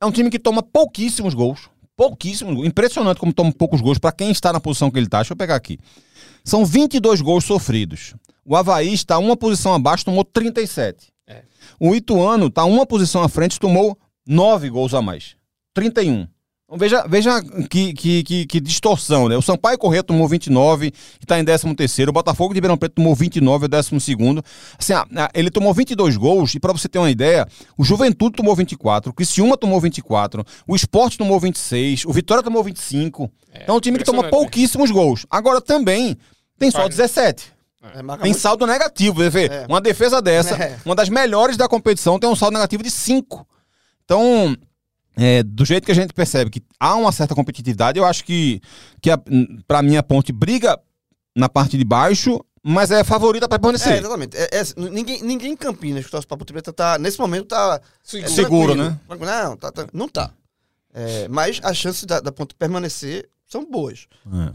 É um time que toma pouquíssimos gols. Pouquíssimos gols. Impressionante como toma poucos gols para quem está na posição que ele está. Deixa eu pegar aqui. São 22 gols sofridos. O Havaí está uma posição abaixo, tomou 37. É. O Ituano está uma posição à frente, tomou 9 gols a mais. 31. Então veja, veja que, que, que, que distorção, né? O Sampaio Corrêa tomou 29 e está em 13 terceiro. O Botafogo de Ribeirão Preto tomou 29 e é o 12 segundo. Assim, ah, ah, ele tomou 22 gols e para você ter uma ideia, o Juventude tomou 24, o Criciúma tomou 24, o Sport tomou 26, o Vitória tomou 25. então é um time que toma né? pouquíssimos gols. Agora também tem só Faz- 17. É, marca Tem muito- saldo negativo, você vê. É. Uma defesa dessa, É. uma das melhores da competição, tem um saldo negativo de 5. Então, é, do jeito que a gente percebe que há uma certa competitividade, eu acho que, que a, pra mim a ponte briga na parte de baixo, mas é favorita para É, permanecer. exatamente. É, é, ninguém, ninguém em Campinas que torce pra Ponte Preta tá, nesse momento tá. Segura. é Seguro, tranquilo. né? Não, tá, tá- não tá. É, mas as chances da, da Ponte permanecer são boas.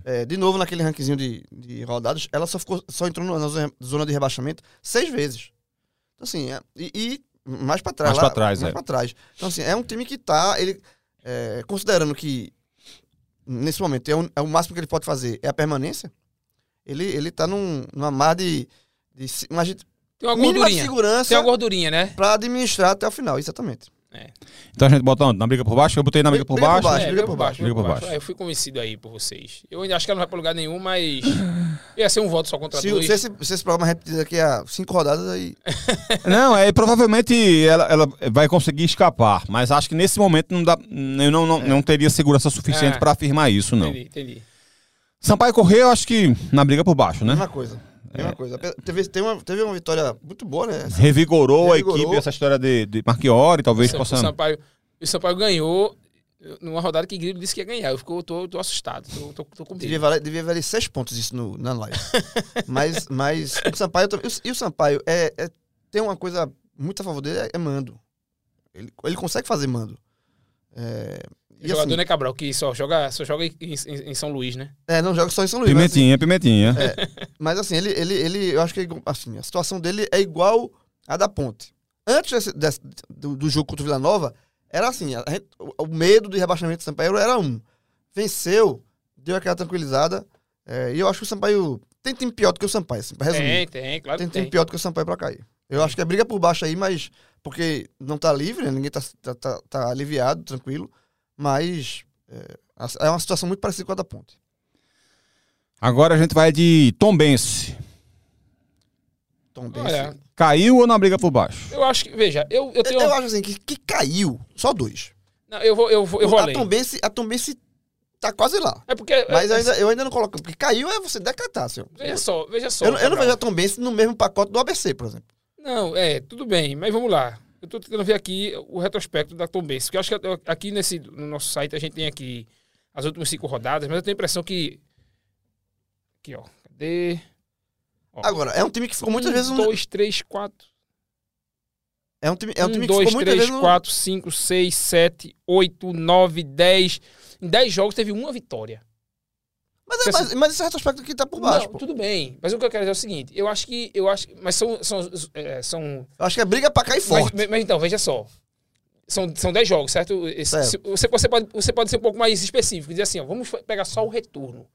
É, de novo, naquele rankzinho de, de rodadas, ela só, ficou, só entrou na zona- de rebaixamento seis vezes. Então, assim, é- e, e mais pra trás. Mais pra trás, mais é. pra trás. Então, assim, é um time que tá. Ele, é, considerando que nesse momento é, um- é o máximo que ele pode fazer é a permanência, ele, ele tá num, numa mar de. de uma gente- Tem uma mínima de gordurinha. segurança Tem uma gordurinha, né? pra administrar até o final, exatamente. Então a gente bota onde? na briga por baixo? Eu botei na briga por Briga por baixo. baixo. É, briga briga por por baixo. Briga por baixo. baixo. É, eu fui convencido aí por vocês. Eu ainda acho que ela não vai pra lugar nenhum, mas. Ia ser um voto só contra Se, dois. se, esse, se esse programa repetir daqui a cinco rodadas, aí. Não, é provavelmente ela, ela vai conseguir escapar, mas acho que nesse momento não dá, eu não, não, não teria segurança suficiente É. para afirmar isso, não. Entendi, entendi. Sampaio Correia, eu acho que na briga por baixo, né? Mesma coisa. Mesma coisa. Teve, teve, uma, teve uma vitória muito boa, né? Revigorou, Revigorou. a equipe, essa história de, de Marchiori, talvez o, possa. Sampaio, o Sampaio ganhou Numa rodada que Grilo disse que ia ganhar. Eu fico, tô, tô assustado. Tô, tô, tô com medo. Devia valer, devia valer seis pontos isso no, na live. mas, mas o Sampaio. também- E o Sampaio é, é- tem uma coisa muito a favor dele, é, é mando. Ele, ele consegue fazer mando. É, O e jogador, assim, né, Cabral, que só joga, só joga em, em- em São Luís, né? é, não joga só em São Luís. mas, assim, Pimentinha, pimentinha. Mas assim, ele, ele, ele eu acho que é assim, a situação dele é igual à da Ponte. Antes desse- desse- do, do jogo contra o Vila Nova, era assim, a gente- o, o medo do rebaixamento do Sampaio era um. Venceu, deu aquela tranquilizada, é, e eu acho que o Sampaio tem time pior do que o Sampaio, assim, pra resumir. Tem, tem, claro tem que time tem. pior do que o Sampaio pra cair. Eu acho que é briga por baixo aí, mas porque não tá livre, né? ninguém tá, tá, tá- tá aliviado, tranquilo, mas é, é uma situação muito parecida com a da Ponte. Agora a gente vai de Tombense. Tom Benz. Olha, Caiu ou na briga por baixo? eu acho que, veja, eu, eu Eu, tenho. eu acho assim, que, que caiu, só dois. Não, eu vou, eu vou, eu vou a além. Tombense, a Tombense tá quase lá. É porque. Mas é, eu ainda, eu ainda não coloco. Porque caiu é você decretar, senhor. Veja só, veja só. Eu, não- eu não vejo a Tombense no mesmo pacote do ABC, por exemplo. Não, é, tudo bem, mas vamos lá. Eu tô tentando ver aqui o retrospecto da Tom Benz, porque eu acho que aqui nesse, no nosso site a gente tem aqui as últimas cinco rodadas, mas eu tenho a impressão que. Aqui, ó. Cadê? Ó. Agora, é um time que ficou muitas um, vezes. No, dois, três, quatro. é um time, é um um, time que dois, ficou muitas três, vezes. No, quatro, cinco, seis, sete, oito, nove, dez. Em dez jogos teve uma vitória. Mas, é, mas, mas esse retrospecto aqui tá por baixo, Não, pô. tudo bem. Mas o que eu quero dizer é o seguinte: eu acho que. Eu acho, mas são. são, é, são Eu acho que é briga pra cair forte. Mas, mas então, veja só. São, são 10 jogos, certo? Esse- Certo. se- Você, você, pode, você pode ser um pouco mais específico. Dizer assim, ó, vamos pegar só o retorno.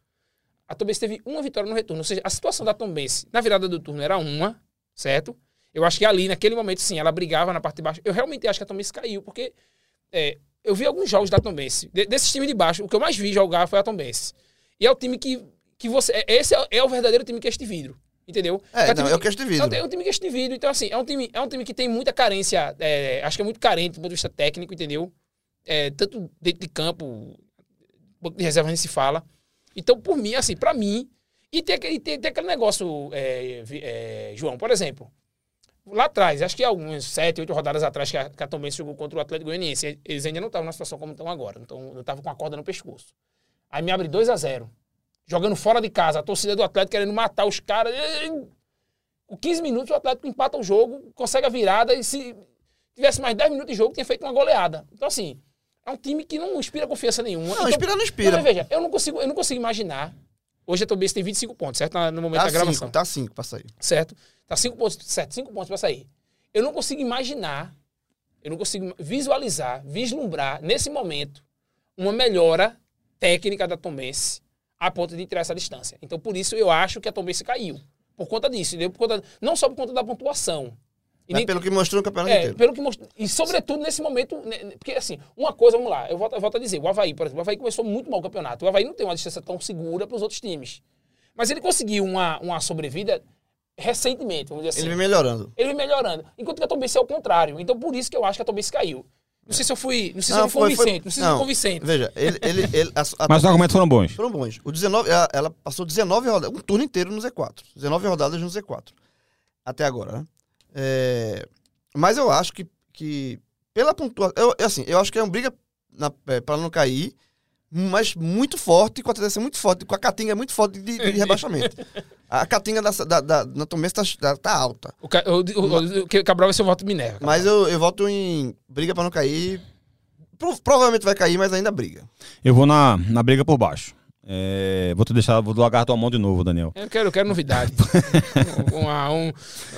A Tombense teve uma vitória no retorno. Ou seja, a situação da Tombense na virada do turno era uma, certo? Eu acho que ali, naquele momento, sim, ela brigava na parte de baixo. Eu realmente acho que a Tombense caiu, porque é, eu vi alguns jogos da Tombense. De, desses times de baixo, o que eu mais vi jogar foi a Tombense. E é o time que, que você... é- Esse é, é o verdadeiro time que é este vidro. Entendeu? É, o não, time é o que- que eu te é vidro. um, é um time que é indivíduo, então assim, é um time, é um time que tem muita carência, é, acho que é muito carente do ponto de vista técnico, entendeu? É, tanto dentro de campo, de reserva nem se fala. Então, por mim, assim, pra mim, e tem, aquele- tem, tem aquele negócio, é, é, João, por exemplo, lá atrás, acho que algumas sete, oito rodadas atrás que a, que a Tom Benz jogou contra o Atlético Goianiense, eles ainda não estavam na situação como estão agora, então não estavam com a corda no pescoço. Aí me abre 2 a 0 jogando fora de casa, a torcida do Atlético querendo matar os caras. Com 15 minutos, o Atlético empata o jogo, consegue a virada e se tivesse mais 10 minutos de jogo, tinha feito uma goleada. Então, assim, é um time que não inspira confiança nenhuma. Não, Então, inspira não inspira. Não, veja, eu não consigo, eu não consigo imaginar. Hoje a Tombense tem 25 pontos, certo? No momento Tá da gravação. cinco, tá cinco pra sair. Certo? Tá 5 pontos, certo, 5 pontos pra sair. Eu não consigo imaginar, eu não consigo visualizar, vislumbrar, nesse momento, uma melhora técnica da Tombense a ponto de tirar essa distância. Então, por isso, eu acho que a Tombense caiu. Por conta disso? Por conta, não só por conta da pontuação. E nem- pelo que mostrou no campeonato é, inteiro. pelo que mostrou. E sobretudo nesse momento, né, né, porque assim, uma coisa, vamos lá, eu volto, eu volto a dizer, o Havaí, por exemplo, o Havaí começou muito mal o campeonato. O Havaí não tem uma distância tão segura para os outros times. Mas ele conseguiu uma, uma sobrevida recentemente, vamos dizer assim. Ele vem melhorando. Ele vem melhorando. Enquanto que a Tombense é o contrário. Então por isso que eu acho que a Tombense caiu. Não sei se eu fui, não sei se eu fui foi- foi- convincente, não sei se eu fui convincente. Veja, ele, ele, ele, a, a Mas os argumentos foram bons. foram bons. O 19, ela, ela passou 19 rodadas, um turno inteiro no Z4. 19 rodadas no Z4. Até agora, né? É, mas eu acho que, que pela pontuação. Eu, eu, assim, eu acho que é uma briga é, para não cair, mas muito forte, com a tendência muito forte, com a catinga muito forte de, de rebaixamento. A catinga da, da, da, na Tombense tá, tá, alta. O, Ca- o, o, o, o Cabral vai ser o voto Minerva. Mas eu, eu voto em briga para não cair. Pro- provavelmente vai cair, mas ainda briga. Eu vou na, na briga por baixo. É, vou te deixar, vou largar tua mão de novo, Daniel. Eu quero, eu quero novidade. Uma- um,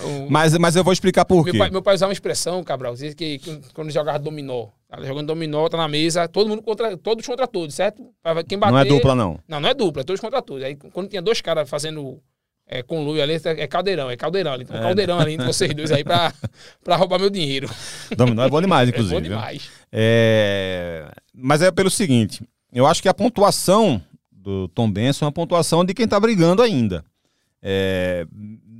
um, Mas, mas eu vou explicar por Meu quê. pai, meu pai usava uma expressão, Cabral, dizia que, que quando jogava dominó, tá jogando dominó, tá na mesa, todo mundo contra, todos contra todos, certo? Quem bater, Não é dupla, não. Não, não é dupla, é todos contra todos. Aí quando tinha dois caras fazendo é, conluio ali, é caldeirão, é caldeirão ali. Então, É. caldeirão ali entre vocês dois aí pra, pra roubar meu dinheiro. Dominó é bom demais, É inclusive. bom viu? demais. É, Mas é pelo seguinte, eu acho que a pontuação do Tom Benson é uma pontuação de quem tá brigando ainda. É,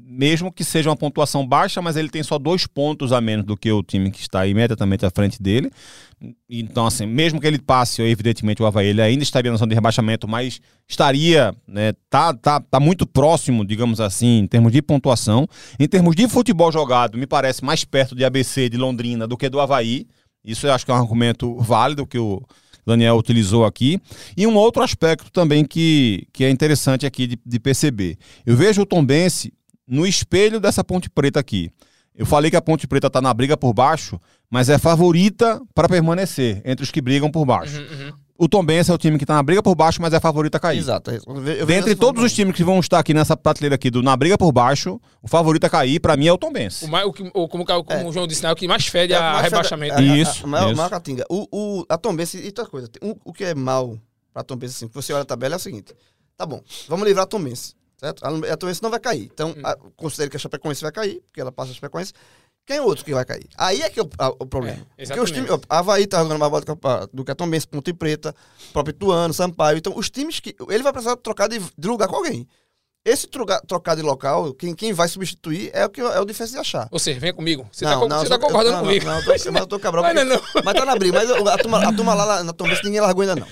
Mesmo que seja uma pontuação baixa, mas ele tem só dois pontos a menos do que o time que está imediatamente à frente dele. Então, assim, mesmo que ele passe, evidentemente, o Havaí, ele ainda estaria na zona de rebaixamento, mas estaria, né, tá, tá, tá muito próximo, digamos assim, em termos de pontuação. Em termos de futebol jogado, me parece mais perto de ABC, de Londrina, do que do Havaí. Isso eu acho que é um argumento válido que o Daniel utilizou aqui. E um outro aspecto também que, que é interessante aqui de, de perceber. Eu vejo o Tombense no espelho dessa Ponte Preta aqui. Eu falei que a Ponte Preta está na briga por baixo, mas é favorita para permanecer entre os que brigam por baixo. Uhum, uhum. O Tombense é o time que está na briga por baixo, mas é favorito a cair. Exato. é Dentre todos forma. os times que vão estar aqui nessa prateleira aqui do na briga por baixo, o favorito a cair, para mim, é o Tombense. O, mais, o, que- o- como, como o João disse, né, o que mais fede É, a rebaixamento. a- a- Isso, A, maior, isso. maior catinga. O, o, a Tombense, e outra coisa, o, o que é mal pra Tombense, assim, que você olha a tabela é o seguinte. Tá bom, vamos livrar a Tombense, certo? A, a Tombense não vai cair. Então, Hum. a, considere que a Chapecoense vai cair, porque ela passa a Chapecoense. Quem é outro que vai cair? Aí é que é o, a- o problema. É, porque os times, ó, Havaí tá jogando mais bola do que a- do que a Tombense, Ponte Preta, próprio Ituano, Sampaio. Então, os times que... Ele vai precisar trocar de, de lugar com alguém. Esse trocar, trocar de local, quem, quem vai substituir é o, que, é o difícil de achar. Ou seja, venha comigo. Você Não, tá, não, você tá concordando eu- não, comigo. Não, não, eu tô, mas eu tô cabral. Mas porque- não, não. Mas tá na briga. Mas a turma, a turma lá na- na Tombense ninguém largou ainda não.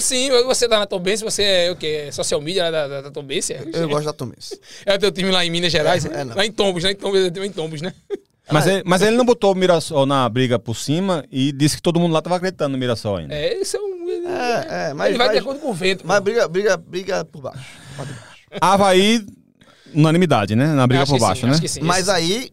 Sim, você tá na Tombense, você é o quê? É social media lá da, da, da Tombense? É, Eu gosto da Tombense. é o teu time lá em Minas Gerais? É, é, não. lá em Tombos, né? Em Tombos, é em Tombos, né? Mas, ele, mas ele não botou o Mirassol na briga por cima e disse que todo mundo lá estava acreditando no Mirassol ainda. É, isso é um... É, é, mas, ele vai de mas, acordo com o vento. mas pô. briga, briga, briga por baixo. Baixo. Havaí, unanimidade, né? Na briga Acho por que sim, baixo, né? acho que sim. Mas aí,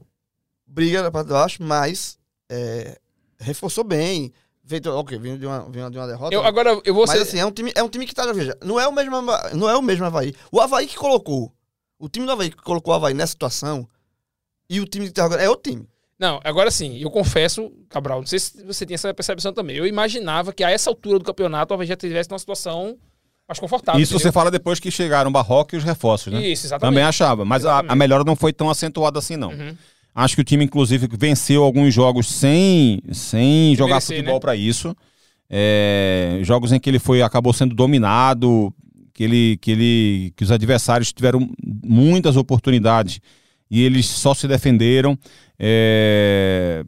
briga para baixo, mas é, reforçou bem. Feito, ok, vindo de uma, vindo de uma derrota. Eu, agora, eu vou mas ser... assim, é um time, é um time que tá, veja, não é o mesmo, não é o mesmo Havaí. O Havaí que colocou, o time do Havaí que colocou o Havaí nessa situação e o time que tá agora é o time. Não, agora sim, eu confesso, Cabral, não sei se você tem essa percepção também. Eu imaginava que a essa altura do campeonato o Havaí já tivesse numa situação mais confortável. Isso você entendeu? fala depois que chegaram o Barroca e os reforços, né? Isso, exatamente. Também achava, mas a, a melhora não foi tão acentuada assim, não. Uhum. Acho que o time, inclusive, venceu alguns jogos sem, sem jogar merecer, futebol né? para isso. É, jogos em que ele foi acabou sendo dominado, que, ele, que, ele, que os adversários tiveram muitas oportunidades e eles só se defenderam. É,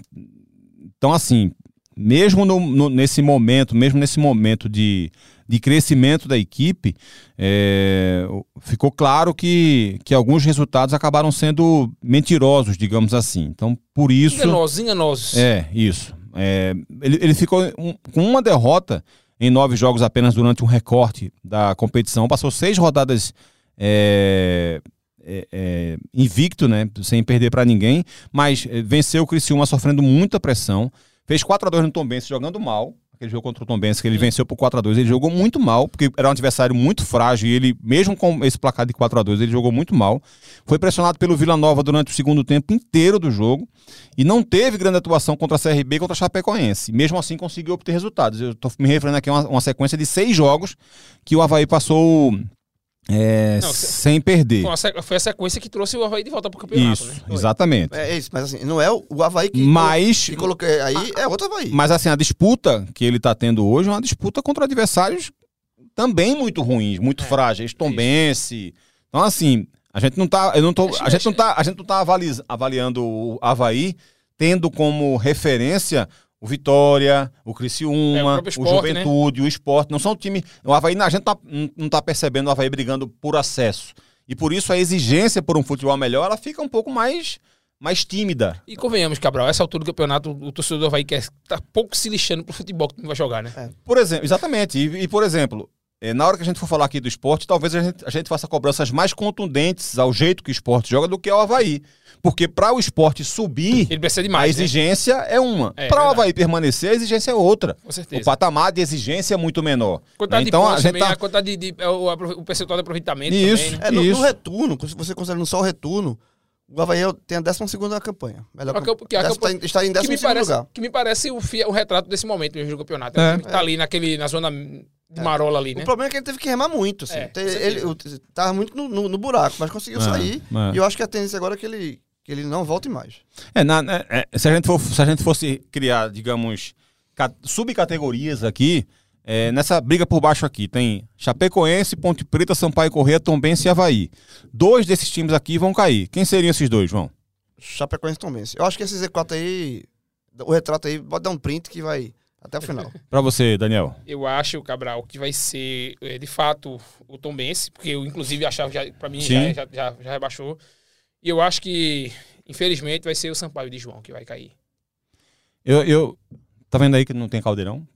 então, assim, mesmo no- no- nesse momento, mesmo nesse momento de, de crescimento da equipe, é, ficou claro que, que alguns resultados acabaram sendo mentirosos, digamos assim. Então, por isso. Enganosos, enganosos. É, isso. É, ele, ele ficou um- com uma derrota em nove jogos apenas durante um recorte da competição. Passou seis rodadas é, é, é, invicto, né? Sem perder para ninguém. Mas é, venceu o Criciúma sofrendo muita pressão. Fez 4 a 2 no Tombense, jogando mal. Aquele jogo contra o Tombense, que ele venceu por 4 a 2 Ele jogou muito mal, porque era um adversário muito frágil. E ele, mesmo com esse placar de 4 a 2 ele jogou muito mal. Foi pressionado pelo Vila Nova durante o segundo tempo inteiro do jogo. E não teve grande atuação contra a CRB e contra a Chapecoense. Mesmo assim, conseguiu obter resultados. Eu estou me referindo aqui a uma, uma sequência de seis jogos que o Havaí passou é, Não, se- sem perder. Foi, a a sequência que trouxe o Havaí de volta pro campeonato, Isso, né? Exatamente. É isso, mas assim, não é o Havaí que, Mas, que coloquei aí, é outro Havaí. mas assim, a disputa que ele está tendo hoje é uma disputa contra adversários também muito ruins, muito É, frágeis, Tombense. Então, assim, a gente não tá, eu não tô, a gente não tá, a gente não tá avali- avaliando o Havaí tendo como referência o Vitória, o É, o Criciúma, próprio o né? Juventude, o Esporte. Não são time. O Havaí, a gente tá, não- não tá percebendo o Havaí brigando por acesso. E por isso a exigência por um futebol melhor, ela fica um pouco mais, mais tímida. E convenhamos, Cabral, essa altura do campeonato, o torcedor do Havaí quer tá pouco se lixando pro futebol que vai jogar, né? Por exemplo, exatamente. E, e, por exemplo, na hora que a gente for falar aqui do esporte, talvez a gente, a gente faça cobranças mais contundentes ao jeito que o esporte joga do que ao Havaí. Porque para o esporte subir, Ele precisa de a mais, né? exigência é uma. É, para o. Havaí permanecer, a exigência é outra. Com certeza. O patamar de exigência é muito menor. Né? Então de a gente também, tá. a quantidade de, de- é o, o percentual de aproveitamento Isso. também, né? É, no, Isso. no retorno, se você considerando só o retorno, o Havaí tem a 12 campanha. Melhor A camp- que a está, está em Que me 12 parece, lugar. que me parece o, o retrato desse momento do campeonato. É. É. um time que tá ali naquele, na zona de marola ali, né? O problema é que ele teve que remar muito. Assim. É, certeza. ele o- tava muito no, no- no buraco, mas conseguiu É, sair. é. E eu acho que a tendência agora é que ele, que ele não volte mais. É, na- na- é, se, a gente for, se a gente fosse criar, digamos, ca- subcategorias aqui, é, nessa briga por baixo aqui, tem Chapecoense, Ponte Preta, Sampaio Corrêa, Tombense e Havaí. Dois desses times aqui vão cair. Quem seriam esses dois, João? Chapecoense também. Eu acho que esse Z4 aí, o retrato aí, pode dar um print que vai até o final. Pra você, Daniel. Eu acho, Cabral, que vai ser, é, de fato, o Tom Bense, porque eu, inclusive, achava, já, pra mim, já, já, já, já rebaixou. E eu acho que, infelizmente, vai ser o Sampaio de João que vai cair. Eu, eu. Tá vendo aí que não tem caldeirão?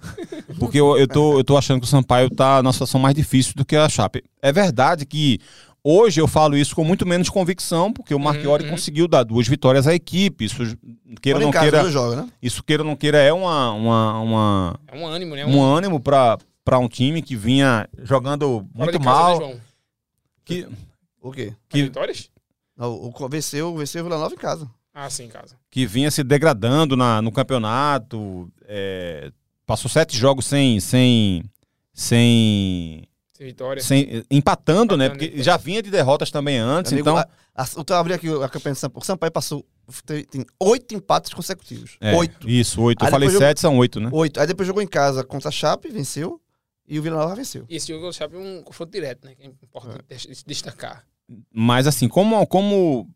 Porque eu, eu, tô, eu tô achando que o Sampaio tá numa situação mais difícil do que a Chape. É verdade que hoje eu falo isso com muito menos convicção, porque o Marchiori uhum. conseguiu dar duas vitórias à equipe. Isso queira não queira. jogos, né? Isso queira ou não queira é uma, uma, uma- É um ânimo, né? um ânimo para para um time que vinha jogando Fora muito de casa, né, mal. João? que, O quê? que, Vitórias? Não, o, o- venceu, venceu o Vila Nova em casa. Ah, sim, em casa. que vinha se degradando na, no campeonato. é, passou sete jogos sem, sem, Sem vitória. sem empatando, né? Empatando, Porque já vinha de derrotas também antes. Amigo, então, a, a, eu abrindo aqui a campanha do Sampaio. O Sampaio passou. Tem, tem oito empates consecutivos. é, Oito. Isso, oito. Eu Aí falei eu- sete, são oito, né? Oito. Aí depois jogou em casa contra a Chape, venceu. E o Vila Nova venceu. E esse jogo do Chape é um confronto direto, né? Que é importante des- destacar. Mas assim, como, como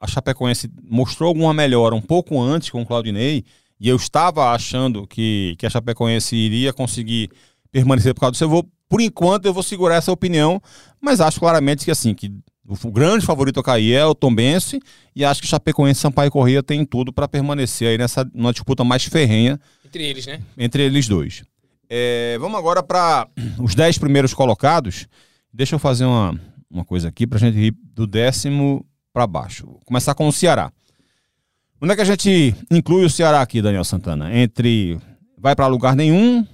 a Chapecoense mostrou alguma melhora um pouco antes com o Claudinei, e eu estava achando que, que a Chapecoense iria conseguir permanecer por causa disso, eu vou, por enquanto, eu vou segurar essa opinião, mas acho claramente que assim, que o grande favorito a cair é o Tombense, e acho que Chapecoense e Sampaio Corrêa tem tudo para permanecer aí nessa numa disputa mais ferrenha Entre eles, né? entre eles dois. É, vamos agora para os dez primeiros colocados. Deixa eu fazer uma, uma coisa aqui para a gente ir do décimo para baixo. Vou começar com o Ceará. Onde é que a gente inclui o Ceará aqui, Daniel Santana? Entre vai para lugar nenhum,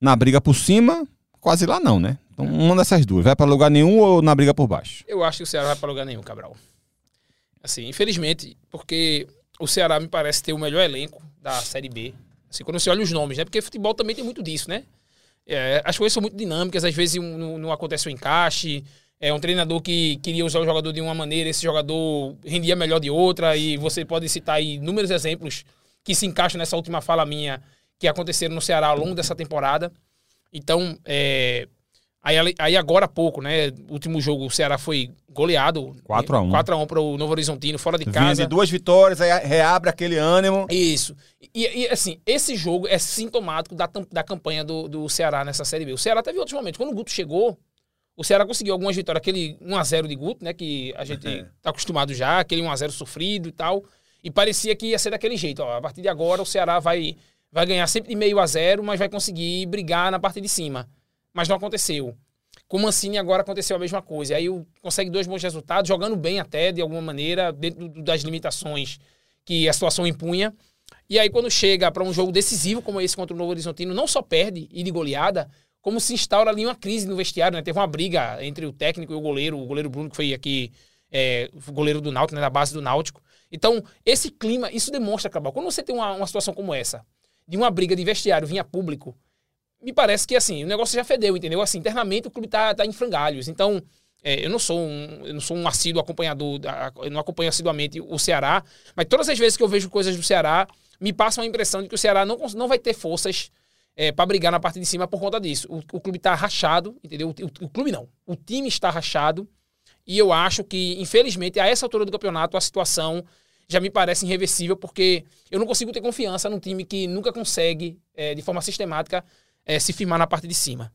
na briga por cima, quase lá não, né? Então, uma dessas duas. Vai para lugar nenhum ou na briga por baixo? Eu acho que o Ceará vai para lugar nenhum, Cabral. Assim, infelizmente, porque o Ceará me parece ter o melhor elenco da Série B. Assim, quando você olha os nomes, né? Porque futebol também tem muito disso, né? É, as coisas são muito dinâmicas, às vezes um- não, não acontece o encaixe. É um treinador que queria usar o jogador de uma maneira, esse jogador rendia melhor de outra, e você pode citar aí inúmeros exemplos que se encaixam nessa última fala minha que aconteceram no Ceará ao longo dessa temporada. Então, é, aí, aí agora há pouco, né? O último jogo, o Ceará foi goleado. 4 a 1. 4x1 para o Novo Horizontino, fora de Vinha casa. de duas vitórias, aí reabre aquele ânimo. Isso. E, e, assim, esse jogo é sintomático da, da campanha do, do Ceará nessa Série B. O Ceará teve outros momentos. Quando o Guto chegou, o Ceará conseguiu algumas vitórias. Aquele 1x0 de Guto, né? Que a gente É. tá acostumado já, aquele 1x0 sofrido e tal. E parecia que ia ser daquele jeito. Ó, a partir de agora, o Ceará vai, vai ganhar sempre de meio a zero, mas vai conseguir brigar na parte de cima. Mas não aconteceu. Com o Mancini agora aconteceu a mesma coisa. Aí consegue dois bons resultados, jogando bem até, de alguma maneira, dentro das limitações que a situação impunha. E aí, quando chega para um jogo decisivo como esse contra o Novo Horizontino, não só perde e de goleada, como se instaura ali uma crise no vestiário, né? Teve uma briga entre o técnico e o goleiro, o goleiro Bruno, que foi aqui, é, o goleiro do Náutico, né? Da base do Náutico. Então, esse clima, isso demonstra, Cabral, quando você tem uma, uma situação como essa, de uma briga de vestiário vinha público, me parece que, assim, o negócio já fedeu, entendeu? Assim, internamente o clube tá, tá em frangalhos. Então, é, eu não sou um, eu não sou um assíduo acompanhador, eu não acompanho assiduamente o Ceará, mas todas as vezes que eu vejo coisas do Ceará, me passa uma impressão de que o Ceará não, não vai ter forças é, para brigar na parte de cima por conta disso. O, o clube tá rachado, entendeu? O, o- o clube não. O time está rachado. E eu acho que, infelizmente, a essa altura do campeonato, a situação já me parece irreversível, porque eu não consigo ter confiança num time que nunca consegue, é, de forma sistemática, é, se firmar na parte de cima.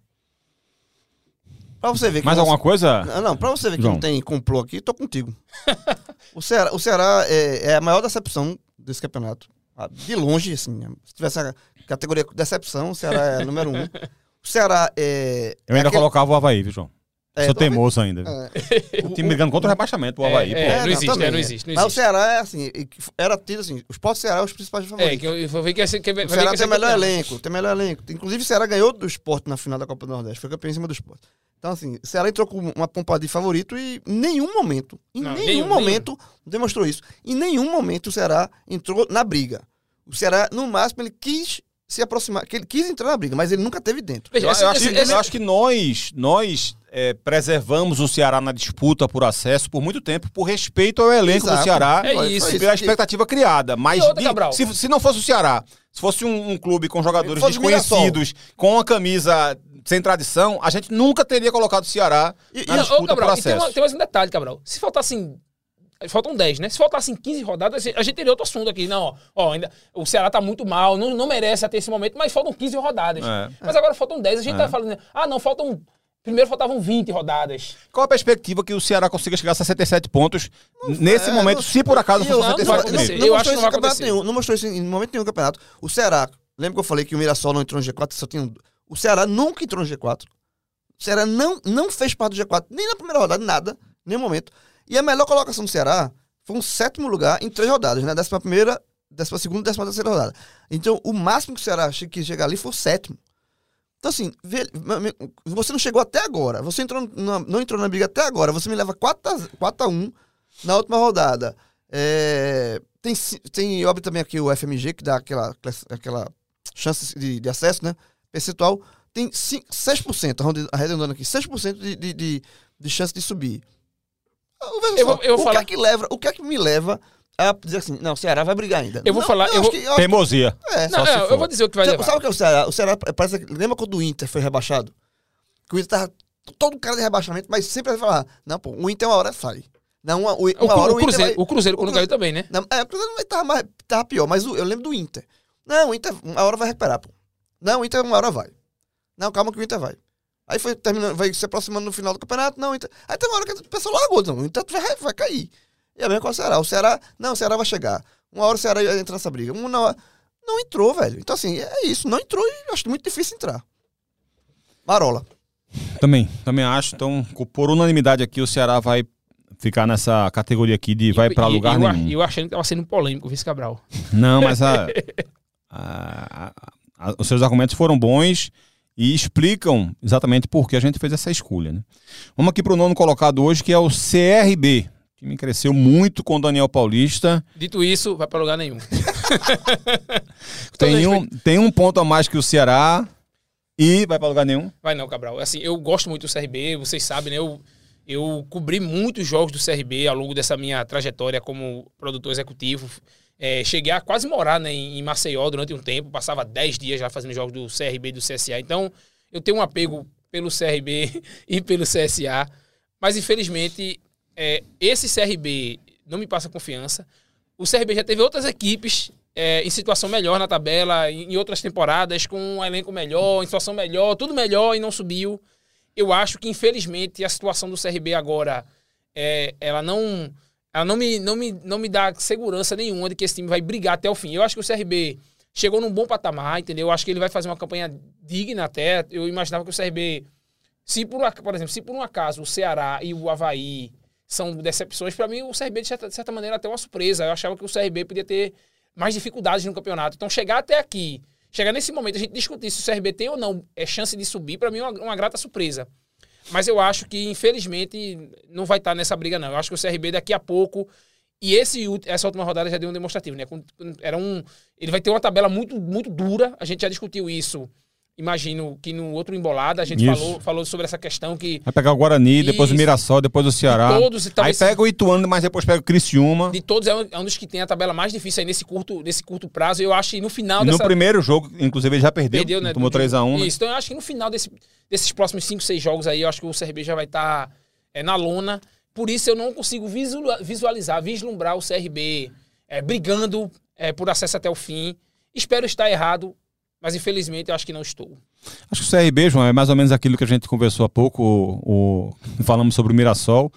Pra você ver que. Mais você- alguma coisa? Não, não, pra você ver que João. não tem complô aqui, tô contigo. o Ceará, o Ceará é, é a maior decepção desse campeonato. Ah, De longe, assim. Se tivesse a categoria decepção, o Ceará é número um. O Ceará é. Eu ainda é aquele- colocava o Havaí, viu, João? É, Sou talvez- teimoso ainda. é. O time brigando contra o rebaixamento, o Havaí. É, é, não existe, também, é, não existe, não Mas o existe. Ceará é assim, era tido assim, os do Ceará são os principais É, favoritos. que eu eu vou ver que que O Ceará que tem melhor campeão. elenco, tem melhor elenco. Inclusive, o Ceará ganhou do esporte na final da Copa do Nordeste, foi campeão em cima do esporte. Então, assim, o Ceará entrou com uma pompa de favorito e em nenhum momento, em Não, nenhum, nenhum, momento, demonstrou isso. Em nenhum momento o Ceará entrou na briga. O Ceará, no máximo, ele quis se aproximar, que ele quis entrar na briga, mas ele nunca teve dentro. Veja, Eu, esse- eu acho, esse- que- esse- eu acho que nós, nós é, preservamos o Ceará na disputa por acesso por muito tempo, por respeito ao elenco do Exato. Ceará É isso. e pela expectativa criada. Mas outra, de- se, se não fosse o Ceará, se fosse um, um clube com jogadores desconhecidos, com uma camisa sem tradição, a gente nunca teria colocado o Ceará E- na e- disputa ô, Cabral, por e tem, acesso. uma- tem mais um detalhe, Cabral. Se faltassem. Faltam 10, né? Se faltassem 15 rodadas, a gente teria outro assunto aqui. Não, ó, ó, ainda, o Ceará tá muito mal, não, não merece até esse momento, mas faltam 15 rodadas. É. Mas agora faltam 10. A gente É. tá falando, ah, não, faltam. Primeiro faltavam 20 rodadas. Qual a perspectiva que o Ceará consiga chegar a 67 pontos nesse É, momento, não- se por acaso for eu- não, 67 vai não, não Eu mostrou acho que não vai campeonato acontecer. nenhum, não mostrou isso em momento nenhum no campeonato. O Ceará, Lembra que eu falei que o Mirassol não entrou no G4? Só tinha um... O Ceará nunca entrou no G4. O Ceará não, não fez parte do G4, nem na primeira rodada, nada, nenhum momento. E a melhor colocação do Ceará foi um sétimo lugar em três rodadas, né? Décima primeira, décima segunda décima terceira rodada. Então, o máximo que o Ceará que chegar ali foi o sétimo. Então, assim, você não chegou até agora. Você entrou na- não entrou na briga até agora. Você me leva 4 a, 4 a 1 na última rodada. É, tem, tem, óbvio, também aqui o FMG, que dá aquela, aquela chance de, de acesso, né? Percentual. Tem cin- 6%, arrondi- arredondando aqui, 6% de, de, de, de chance de subir. Eu só, vou- eu vou o, falar- que é que leva, o que é que me leva a dizer assim, não, o Ceará vai brigar ainda? Eu vou Não, falar- eu acho vou- que- eu Teimosia. é, Não, é, eu vou dizer o que vai levar. sabe o que é o Ceará? O Ceará parece que. Lembra quando o Inter foi rebaixado? Que o Inter tava todo cara de rebaixamento, mas sempre vai falar: não, pô, o Inter uma hora sai. Não, uma, uma O, hora o o Inter Cruzeiro, vai. o Cruzeiro quando o caiu também, né? Não, é, o Cruzeiro não tava, mais, tava pior, mas o- eu lembro do Inter. Não, o Inter uma hora vai recuperar, pô. Não, o Inter uma hora vai. Não, calma que o Inter vai. Aí foi terminando, vai se aproximando no final do campeonato. Não, o Inter. Aí tem uma hora que o pessoal largou, não, o Inter vai, vai cair. E a mesma coisa com o Ceará. O Ceará, não, o Ceará vai chegar. Uma hora o Ceará ia entrar nessa briga. Uma hora, não entrou, velho. Então, assim, é isso. Não entrou e acho muito difícil entrar. Marola. Também, também acho. Então, por unanimidade aqui, o Ceará vai ficar nessa categoria aqui de vai pra E- lugar eu, nenhum. eu achando que tava sendo polêmico o Vice Cabral. Não, mas a- a- a- os seus argumentos foram bons e explicam exatamente por que a gente fez essa escolha. Né? Vamos aqui para o nono colocado hoje, que é o CRB. O time cresceu muito com o Daniel Paulista. Dito isso, vai pra lugar nenhum. Tem um, tem um ponto a mais que o Ceará e vai para lugar nenhum. Vai não, Cabral. Assim, eu gosto muito do CRB, vocês sabem, né? Eu, eu cobri muitos jogos do CRB ao longo dessa minha trajetória como produtor executivo. É, cheguei a quase morar né, em Maceió durante um tempo, passava 10 dias já fazendo jogos do CRB e do CSA. Então, eu tenho um apego pelo CRB e pelo CSA. Mas, infelizmente, é, esse CRB não me passa confiança. O CRB já teve outras equipes é, em situação melhor na tabela, em, em outras temporadas, com um elenco melhor, em situação melhor, tudo melhor e não subiu. Eu acho que, infelizmente, a situação do CRB agora, é, ela não ela não me, não, me, não me dá segurança nenhuma de que esse time vai brigar até o fim. Eu acho que o CRB chegou num bom patamar, entendeu? Eu acho que ele vai fazer uma campanha digna até. Eu imaginava que o CRB, se por, por exemplo, se por um acaso o Ceará e o Havaí são decepções, para mim o CRB, de certa, de certa maneira, até uma surpresa. Eu achava que o CRB podia ter mais dificuldades no campeonato. Então, chegar até aqui, chegar nesse momento, a gente discutir se o CRB tem ou não é chance de subir, para mim é uma, uma grata surpresa. Mas eu acho que, infelizmente, não vai estar nessa briga, não. Eu acho que o CRB daqui a pouco. E esse, essa última rodada já deu um demonstrativo, né? Era um, ele vai ter uma tabela muito, muito dura. A gente já discutiu isso. Imagino que no outro embolada a gente Isso. falou, falou sobre essa questão que Vai pegar o Guarani, depois o Isso. Mirassol, depois o Ceará. de todos, Aí talvez pega o Ituano, mas depois pega o Criciúma. de todos é um, é um dos que tem a tabela mais difícil aí nesse curto, nesse curto prazo. Eu acho que no final E no dessa primeiro jogo, inclusive, ele já perdeu. perdeu, né? Tomou do- 3x1. né? Isso, então eu acho que no final desse- desses próximos 5, 6 jogos aí, eu acho que o CRB já vai estar na lona. Por isso eu não consigo visual- visualizar, vislumbrar o CRB é, brigando é, por acesso até o fim. Espero estar errado, mas infelizmente eu acho que não estou. Acho que o CRB, João, é mais ou menos aquilo que a gente conversou há pouco, o, o- falamos sobre o Mirassol.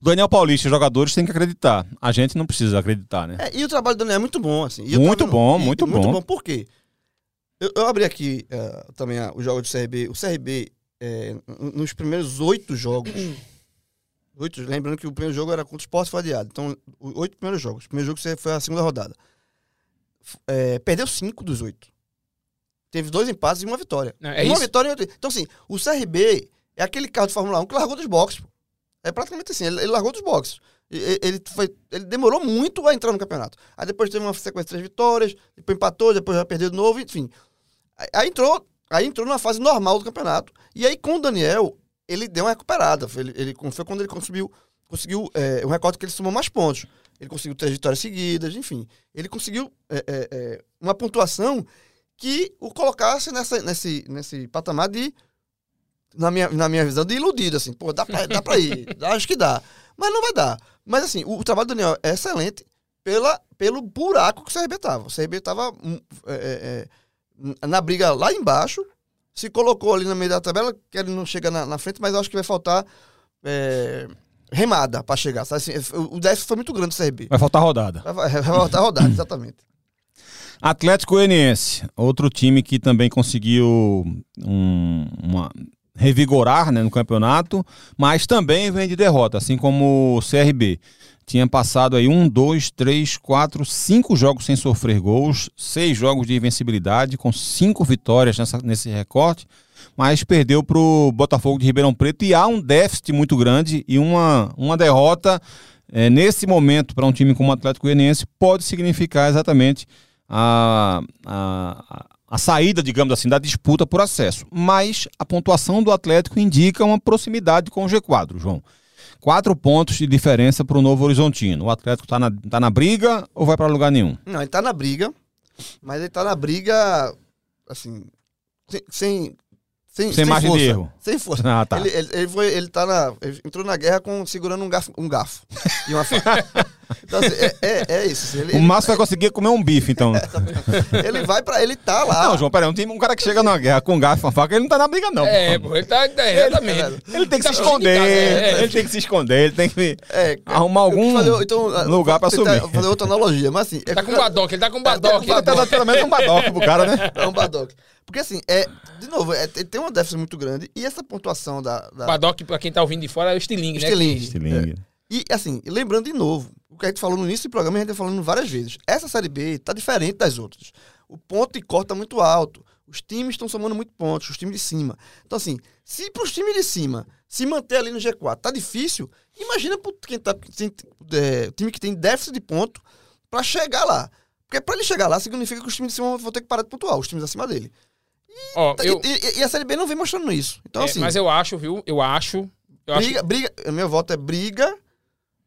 O Daniel Paulista, os jogadores têm que acreditar. A gente não precisa acreditar, né? É, e o trabalho do Daniel é muito bom, assim. E Muito bom, e- muito Muito bom. bom, por quê? Eu, eu abri aqui eh, também ah, o jogo do CRB. O CRB, n- nos primeiros oito jogos. oito, lembrando que o primeiro jogo era contra o Sport foi adiado. Então, oito primeiros jogos. O primeiro jogo foi a segunda rodada. Eh, perdeu cinco dos oito. Teve dois empates e uma vitória. É uma isso. vitória e outra. Então, assim, o CRB é aquele carro de Fórmula 1 que largou dos boxes. pô. É praticamente assim, ele, ele largou dos boxes. Ele, foi, ele demorou muito a entrar no campeonato. Aí depois teve uma sequência de três vitórias, depois empatou, depois já perdeu de novo, enfim. Aí, aí entrou, aí entrou numa fase normal do campeonato. E aí com o Daniel, ele deu uma recuperada. Foi, ele, ele- foi quando ele conseguiu, conseguiu é, um recorde que ele somou mais pontos. Ele conseguiu três vitórias seguidas, enfim. Ele conseguiu é, é, é, uma pontuação que o colocasse nessa, nesse, nesse patamar de, na minha, na minha visão, de iludido, assim. Pô, dá pra, dá pra ir, acho que dá. Mas não vai dar. Mas assim, o, o trabalho do Daniel é excelente pela, pelo buraco que o CRB tava. O CRB tava hum, é, é, é, na briga lá embaixo, se colocou ali no meio da tabela, que ele não chega na, na frente, mas eu acho que vai faltar é, remada pra chegar. Sabe? Assim, o déficit foi muito grande do CRB. Vai faltar rodada. Vai, vai, vai voltar a rodar, exatamente. Atlético Goianiense, outro time que também conseguiu um, uma, revigorar né, no campeonato, mas também vem de derrota, assim como o CRB. Tinha passado aí um, dois, três, quatro, cinco jogos sem sofrer gols, seis jogos de invencibilidade, com cinco vitórias nessa, nesse recorte, mas perdeu para o Botafogo de Ribeirão Preto e há um déficit muito grande e uma, uma derrota é, nesse momento para um time como o Atlético Goianiense pode significar exatamente a, a, a saída, digamos assim, da disputa por acesso. Mas a pontuação do Atlético indica uma proximidade com o G4, João. Quatro pontos de diferença para o Novo Horizontino. O Atlético está na, tá na briga ou vai para lugar nenhum? Não, ele está na briga, mas ele está na briga, assim, sem, sem sem, sem, margem força, de erro. Sem força. Ah, tá. ele, ele, ele, foi, ele tá na. Ele entrou na guerra com, segurando um garfo, um garfo e uma faca. Então, assim, é, é, é, isso. Assim, ele, o Márcio vai conseguir comer um bife, então. ele vai pra. Ele tá lá. Não, João, peraí, um, time, um cara que chega numa guerra com um garfo e uma faca, ele não tá na briga, não. É, pô, ele tá. É, exatamente. Ele, ele tem que se esconder. É, ele tem que se esconder, ele tem que é, arrumar algum fazer, então, lugar pra subir. Fazer outra analogia, mas assim. Ele tá com um badoque, ele tá com um badoque. Ele tá pelo menos um badoque pro cara, né? É um badoque. Porque assim, é, de novo, é, tem uma déficit muito grande e essa pontuação da. da... Badoc, pra quem tá ouvindo de fora, é o Stiling, né? Stiling. Stiling. É. E assim, lembrando de novo, o que a gente falou no início do programa, a gente tá falando várias vezes. Essa série B tá diferente das outras. O ponto de corta tá muito alto. Os times estão somando muito pontos, os times de cima. Então, assim, se para os times de cima se manter ali no G4 tá difícil, imagina para quem tá, é, time que tem déficit de ponto para chegar lá. Porque para ele chegar lá, significa que os times de cima vão ter que parar de pontuar, os times acima dele. E, tá, eu... e, e, a Série B não vem mostrando isso. Então, é, assim. Mas eu acho, viu? Eu acho. Eu briga, acho... briga. Meu voto é briga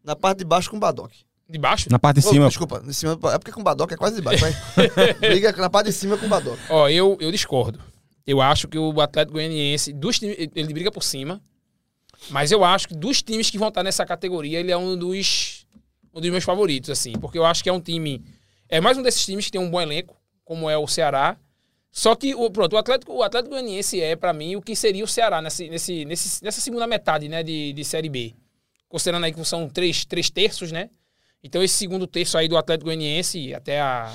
na parte de baixo com o Badoc. De baixo? Na parte de cima. Oh, desculpa, de cima, é porque com o Badoc é quase de baixo. briga na parte de cima com o Badoc. Ó, eu, eu discordo. Eu acho que o Atlético Goianiense, dos times, ele briga por cima. Mas eu acho que dos times que vão estar nessa categoria, ele é um dos, um dos meus favoritos, assim. Porque eu acho que é um time. É mais um desses times que tem um bom elenco, como é o Ceará. Só que o, pronto, o Atlético, o Atlético Goianiense é, para mim, o que seria o Ceará nesse, nesse, nesse, nessa segunda metade né, de, de Série B. Considerando aí que são três, três terços, né? Então, esse segundo terço aí do Atlético Goianiense, até a.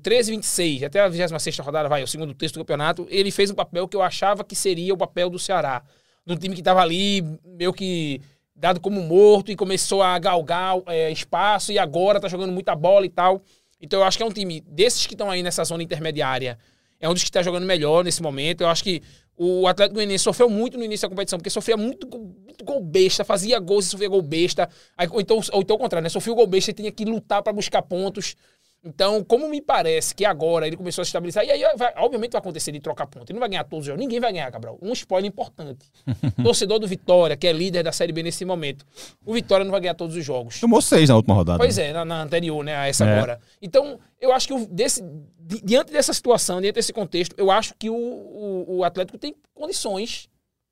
13 26, até a 26 rodada, vai, o segundo terço do campeonato, ele fez um papel que eu achava que seria o papel do Ceará. Um time que estava ali, meio que dado como morto e começou a galgar é, espaço e agora tá jogando muita bola e tal. Então eu acho que é um time desses que estão aí nessa zona intermediária, é um dos que está jogando melhor nesse momento. Eu acho que o Atlético Goianiense sofreu muito no início da competição, porque sofria muito, muito gol besta, fazia gols e sofria gol besta. Aí, ou, então, ou então o contrário, né? Sofria gol besta e tinha que lutar para buscar pontos. Então, como me parece que agora ele começou a se estabilizar, e aí, vai, obviamente, vai acontecer de trocar ponto. Ele não vai ganhar todos os jogos. Ninguém vai ganhar, Cabral. Um spoiler importante. Torcedor do Vitória, que é líder da Série B nesse momento. O Vitória não vai ganhar todos os jogos. Tomou seis na última rodada. Pois é, na, na anterior, né? A essa é. agora. Então, eu acho que o, desse, di, diante dessa situação, diante desse contexto, eu acho que o, o, o Atlético tem condições.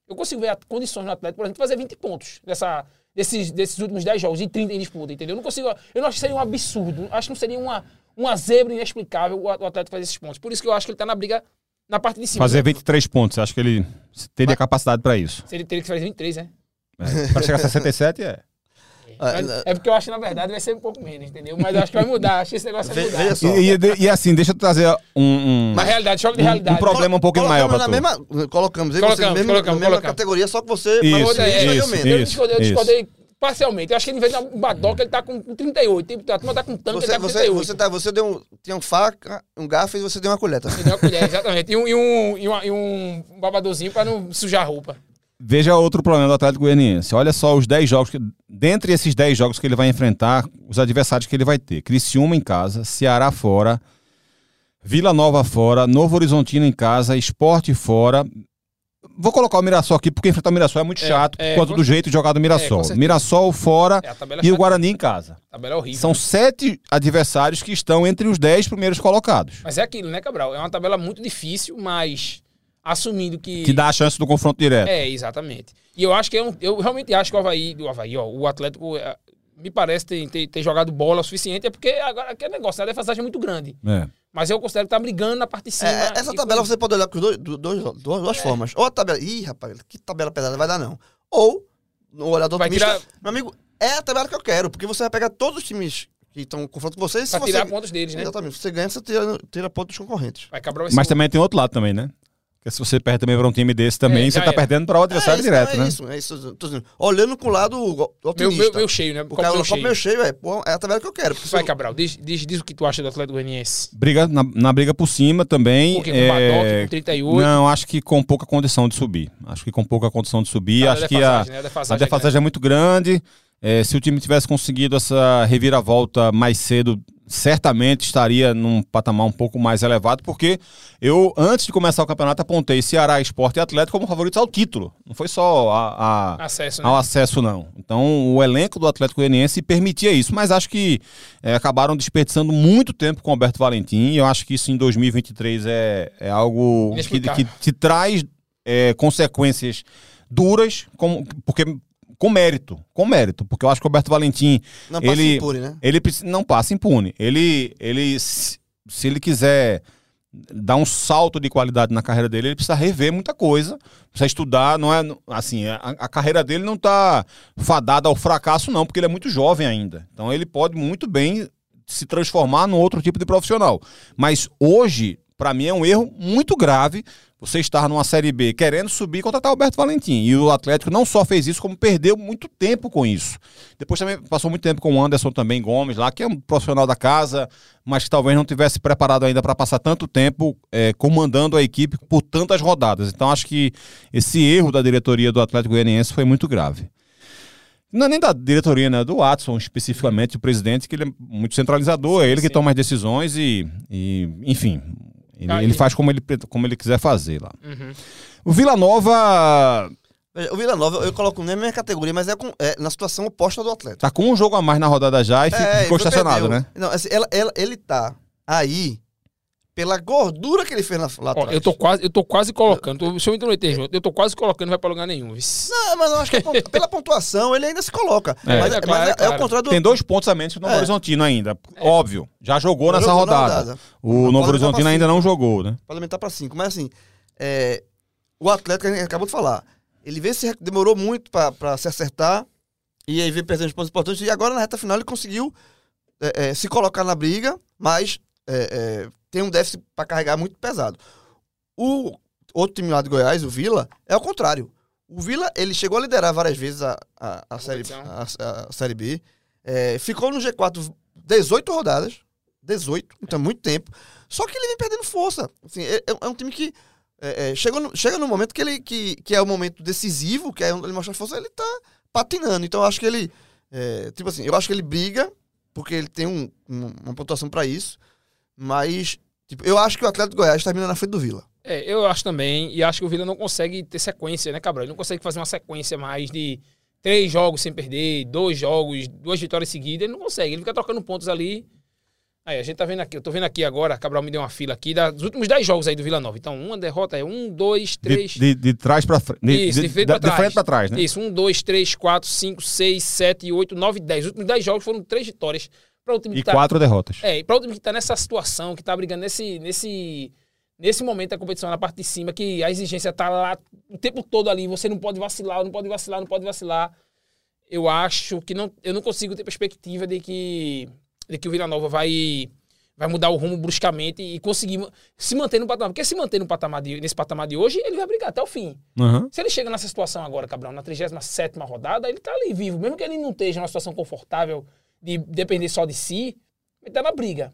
Eu consigo ver condições no Atlético, por exemplo, fazer 20 pontos nessa, desses, desses últimos 10 jogos, e 30 em disputa, entendeu? Eu não consigo. Eu não acho que seria um absurdo. Acho que não seria uma uma zebra inexplicável o Atlético fazer esses pontos. Por isso que eu acho que ele está na briga na parte de cima. Fazer 23 pontos, acho que ele teria Mas, capacidade para isso. Se ele teria que fazer 23, né? É, para chegar a 67 é. É, é porque eu acho que na verdade vai ser um pouco menos, entendeu? Mas eu acho que vai mudar, acho que esse negócio vai mudar. E, e, e, assim, deixa eu trazer um. um Uma realidade, choque de realidade. Um, problema um pouquinho maior pra tu. Mesma, colocamos, colocamos, você, mesmo, colocamos, na mesma categoria, só que você. Isso, isso, é, isso, eu discordei, eu discordei Parcialmente. Eu acho que ele vez um badoca, ele tá com 38. A turma tá com tanto, você, ele tá com você, 38. Você, tá, você deu um, tinha um faca, um garfo e você deu uma colher. Você deu uma colher, exatamente. E um, e um, e um, e um babadorzinho pra não sujar a roupa. Veja outro problema do Atlético Goianiense. Olha só os 10 jogos, que, dentre esses 10 jogos que ele vai enfrentar, os adversários que ele vai ter. Criciúma em casa, Ceará fora, Vila Nova fora, Novo Horizontino em casa, Esporte fora, Vou colocar o Mirassol aqui, porque enfrentar o Mirassol é muito é, chato é, por conta do jeito de jogar do Mirassol. É, Mirassol fora é, e o Guarani em casa. A tabela é horrível. São sete adversários que estão entre os dez primeiros colocados. Mas é aquilo, né, Cabral? É uma tabela muito difícil, mas assumindo que. Que dá a chance do confronto direto. É, exatamente. E eu acho que eu, eu realmente acho que o Havaí, o Havaí, ó, o Atlético é, me parece ter, ter, ter, jogado bola o suficiente, é porque agora aquele negócio, né, a defasagem é muito grande. É. Mas eu considero que tá brigando na parte de cima. É, essa tabela você pode olhar com dois, dois, duas, duas é. formas. Ou a tabela. Ih, rapaz, que tabela pesada vai dar, não. Ou, no olhador vai otimista, tirar... meu amigo, é a tabela que eu quero, porque você vai pegar todos os times que estão confronto com. Pra se tirar você, pontos deles, né? Exatamente. Se você ganha, você tira, tira ponto dos concorrentes. Mas também tem outro lado também, né? Porque se você perde também para um time desse também, É, você já tá era. perdendo para o adversário é direto, é né? Isso, é isso. Olhando com o lado meu, otimista. meu, meu cheio, né? o Copo cara meu cheio. meio cheio, é, pô, é a tabela que eu quero. Vai, eu- Cabral, diz, diz, diz o que tu acha do Atlético Goianiense. Briga na, na briga por cima também. Porque com é, Badoc, com 38. Não, acho que com pouca condição de subir. Acho que com pouca condição de subir. Ah, acho a que a, né? A a defasagem é defasagem é muito grande. É, se o time tivesse conseguido essa reviravolta mais cedo, certamente estaria num patamar um pouco mais elevado, porque eu, antes de começar o campeonato, apontei Ceará, Esporte e Atlético como favoritos ao título. Não foi só a- a, Acesso, né? ao acesso, não. Então, o elenco do Atlético Goianiense permitia isso, mas acho que é, acabaram desperdiçando muito tempo com o Alberto Valentim. E eu acho que isso em 2023 é, é algo que, que te traz é, consequências duras, como, porque com mérito, com mérito, porque eu acho que o Alberto Valentim Não passa ele- impune, né? ele não passa impune. Ele, ele se, se ele quiser dar um salto de qualidade na carreira dele, ele precisa rever muita coisa, precisa estudar, não é assim, a, a carreira dele não tá fadada ao fracasso não, porque ele é muito jovem ainda. Então ele pode muito bem se transformar num outro tipo de profissional. Mas hoje, para mim é um erro muito grave você estar numa Série B querendo subir e contratar o Alberto Valentim. E o Atlético não só fez isso, como perdeu muito tempo com isso. Depois também passou muito tempo com o Anderson também Gomes lá, que é um profissional da casa, mas que talvez não tivesse preparado ainda para passar tanto tempo eh, comandando a equipe por tantas rodadas. Então acho que esse erro da diretoria do Atlético Goianiense foi muito grave. Não é nem da diretoria, né? Do Watson, especificamente, o presidente, que ele é muito centralizador, é ele que toma as decisões e, e, enfim, ele, Ah, ele faz como ele, como ele quiser fazer lá. Uhum. O Vila Nova O Vila Nova eu coloco na mesma categoria, mas é, com- é na situação oposta do Atlético. tá com um jogo a mais na rodada já e É, ficou estacionado, perdeu. né? Não, assim, ela- ela- ele tá aí pela gordura que ele fez na, lá Ó, atrás. eu tô quase, eu tô quase colocando. Tô, se eu me intrometer junto, eu tô quase colocando, não vai pra lugar nenhum. Não, mas eu acho que pon- pela pontuação ele ainda se coloca. É. mas É, mas claro, é, é é claro. o contrário do. Tem dois pontos a menos que o Novo É. Horizontino ainda. Óbvio. Já jogou nessa jogou rodada. rodada. O Novo aumentar Horizontino ainda cinco. não jogou, né? Pode aumentar pra 5. Mas assim, é, o Atlético, a gente acabou de falar, ele veio se, demorou muito pra, pra se acertar e aí veio perdendo os pontos importantes. E agora na reta final ele conseguiu é, é, se colocar na briga, mas é, é, tem um déficit pra carregar muito pesado. O outro time lá de Goiás, o Vila, é o contrário. O Vila, ele chegou a liderar várias vezes a, a, a, série, a, a- Série B. É, ficou no G4 18 rodadas. 18, então é muito tempo. Só que ele vem perdendo força. Assim, é, é um time que é, é, chega, no, chega no momento que, ele, que, que é o momento decisivo, que é onde ele mostra força, ele tá patinando. Então eu acho que ele. é, tipo assim, eu acho que ele briga, porque ele tem um- um- uma pontuação pra isso. Mas, tipo, eu acho que o Atlético de Goiás termina na frente do Vila. É, eu acho também, e acho que o Vila não consegue ter sequência, né, Cabral? Ele não consegue fazer uma sequência mais de três jogos sem perder, dois jogos, duas vitórias seguidas. Ele não consegue, ele fica trocando pontos ali. Aí, a gente tá vendo aqui, eu tô vendo aqui agora, Cabral me deu uma fila aqui, dos últimos dez jogos aí do Vila Nova. Então, uma derrota é um, dois, De, três. de, de trás pra frente. De, Isso, de, de frente da- pra de trás. frente pra trás, né? Isso, um, dois, três, quatro, cinco, seis, sete, oito, nove, dez. Os últimos dez jogos foram três vitórias para o time E tá, quatro derrotas. É, para o time que tá nessa situação, que tá brigando nesse, nesse, nesse momento da competição na parte de cima, que a exigência tá lá o tempo todo ali, você não pode vacilar, não pode vacilar, não pode vacilar. Eu acho que não, eu não consigo ter perspectiva de que, de que o Vila Nova vai, vai mudar o rumo bruscamente e conseguir se manter no patamar. Porque se manter no patamar de, nesse patamar de hoje, ele vai brigar até o fim. Aham. Se ele chega nessa situação agora, Cabral, na 37 rodada, ele tá ali vivo. Mesmo que ele não esteja numa situação confortável de depender só de si, ele tá na briga.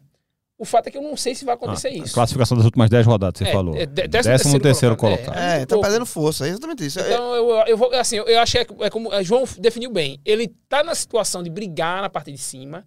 O fato é que eu não sei se vai acontecer Ah, isso. A classificação das últimas 10 rodadas, você É, falou. é, de- décimo, décimo terceiro, terceiro colocado. colocado. É, É, muito tá pouco. perdendo força, é exatamente isso. É- Então, eu, eu vou, assim, eu acho que é, é como o João definiu bem. Ele tá na situação de brigar na parte de cima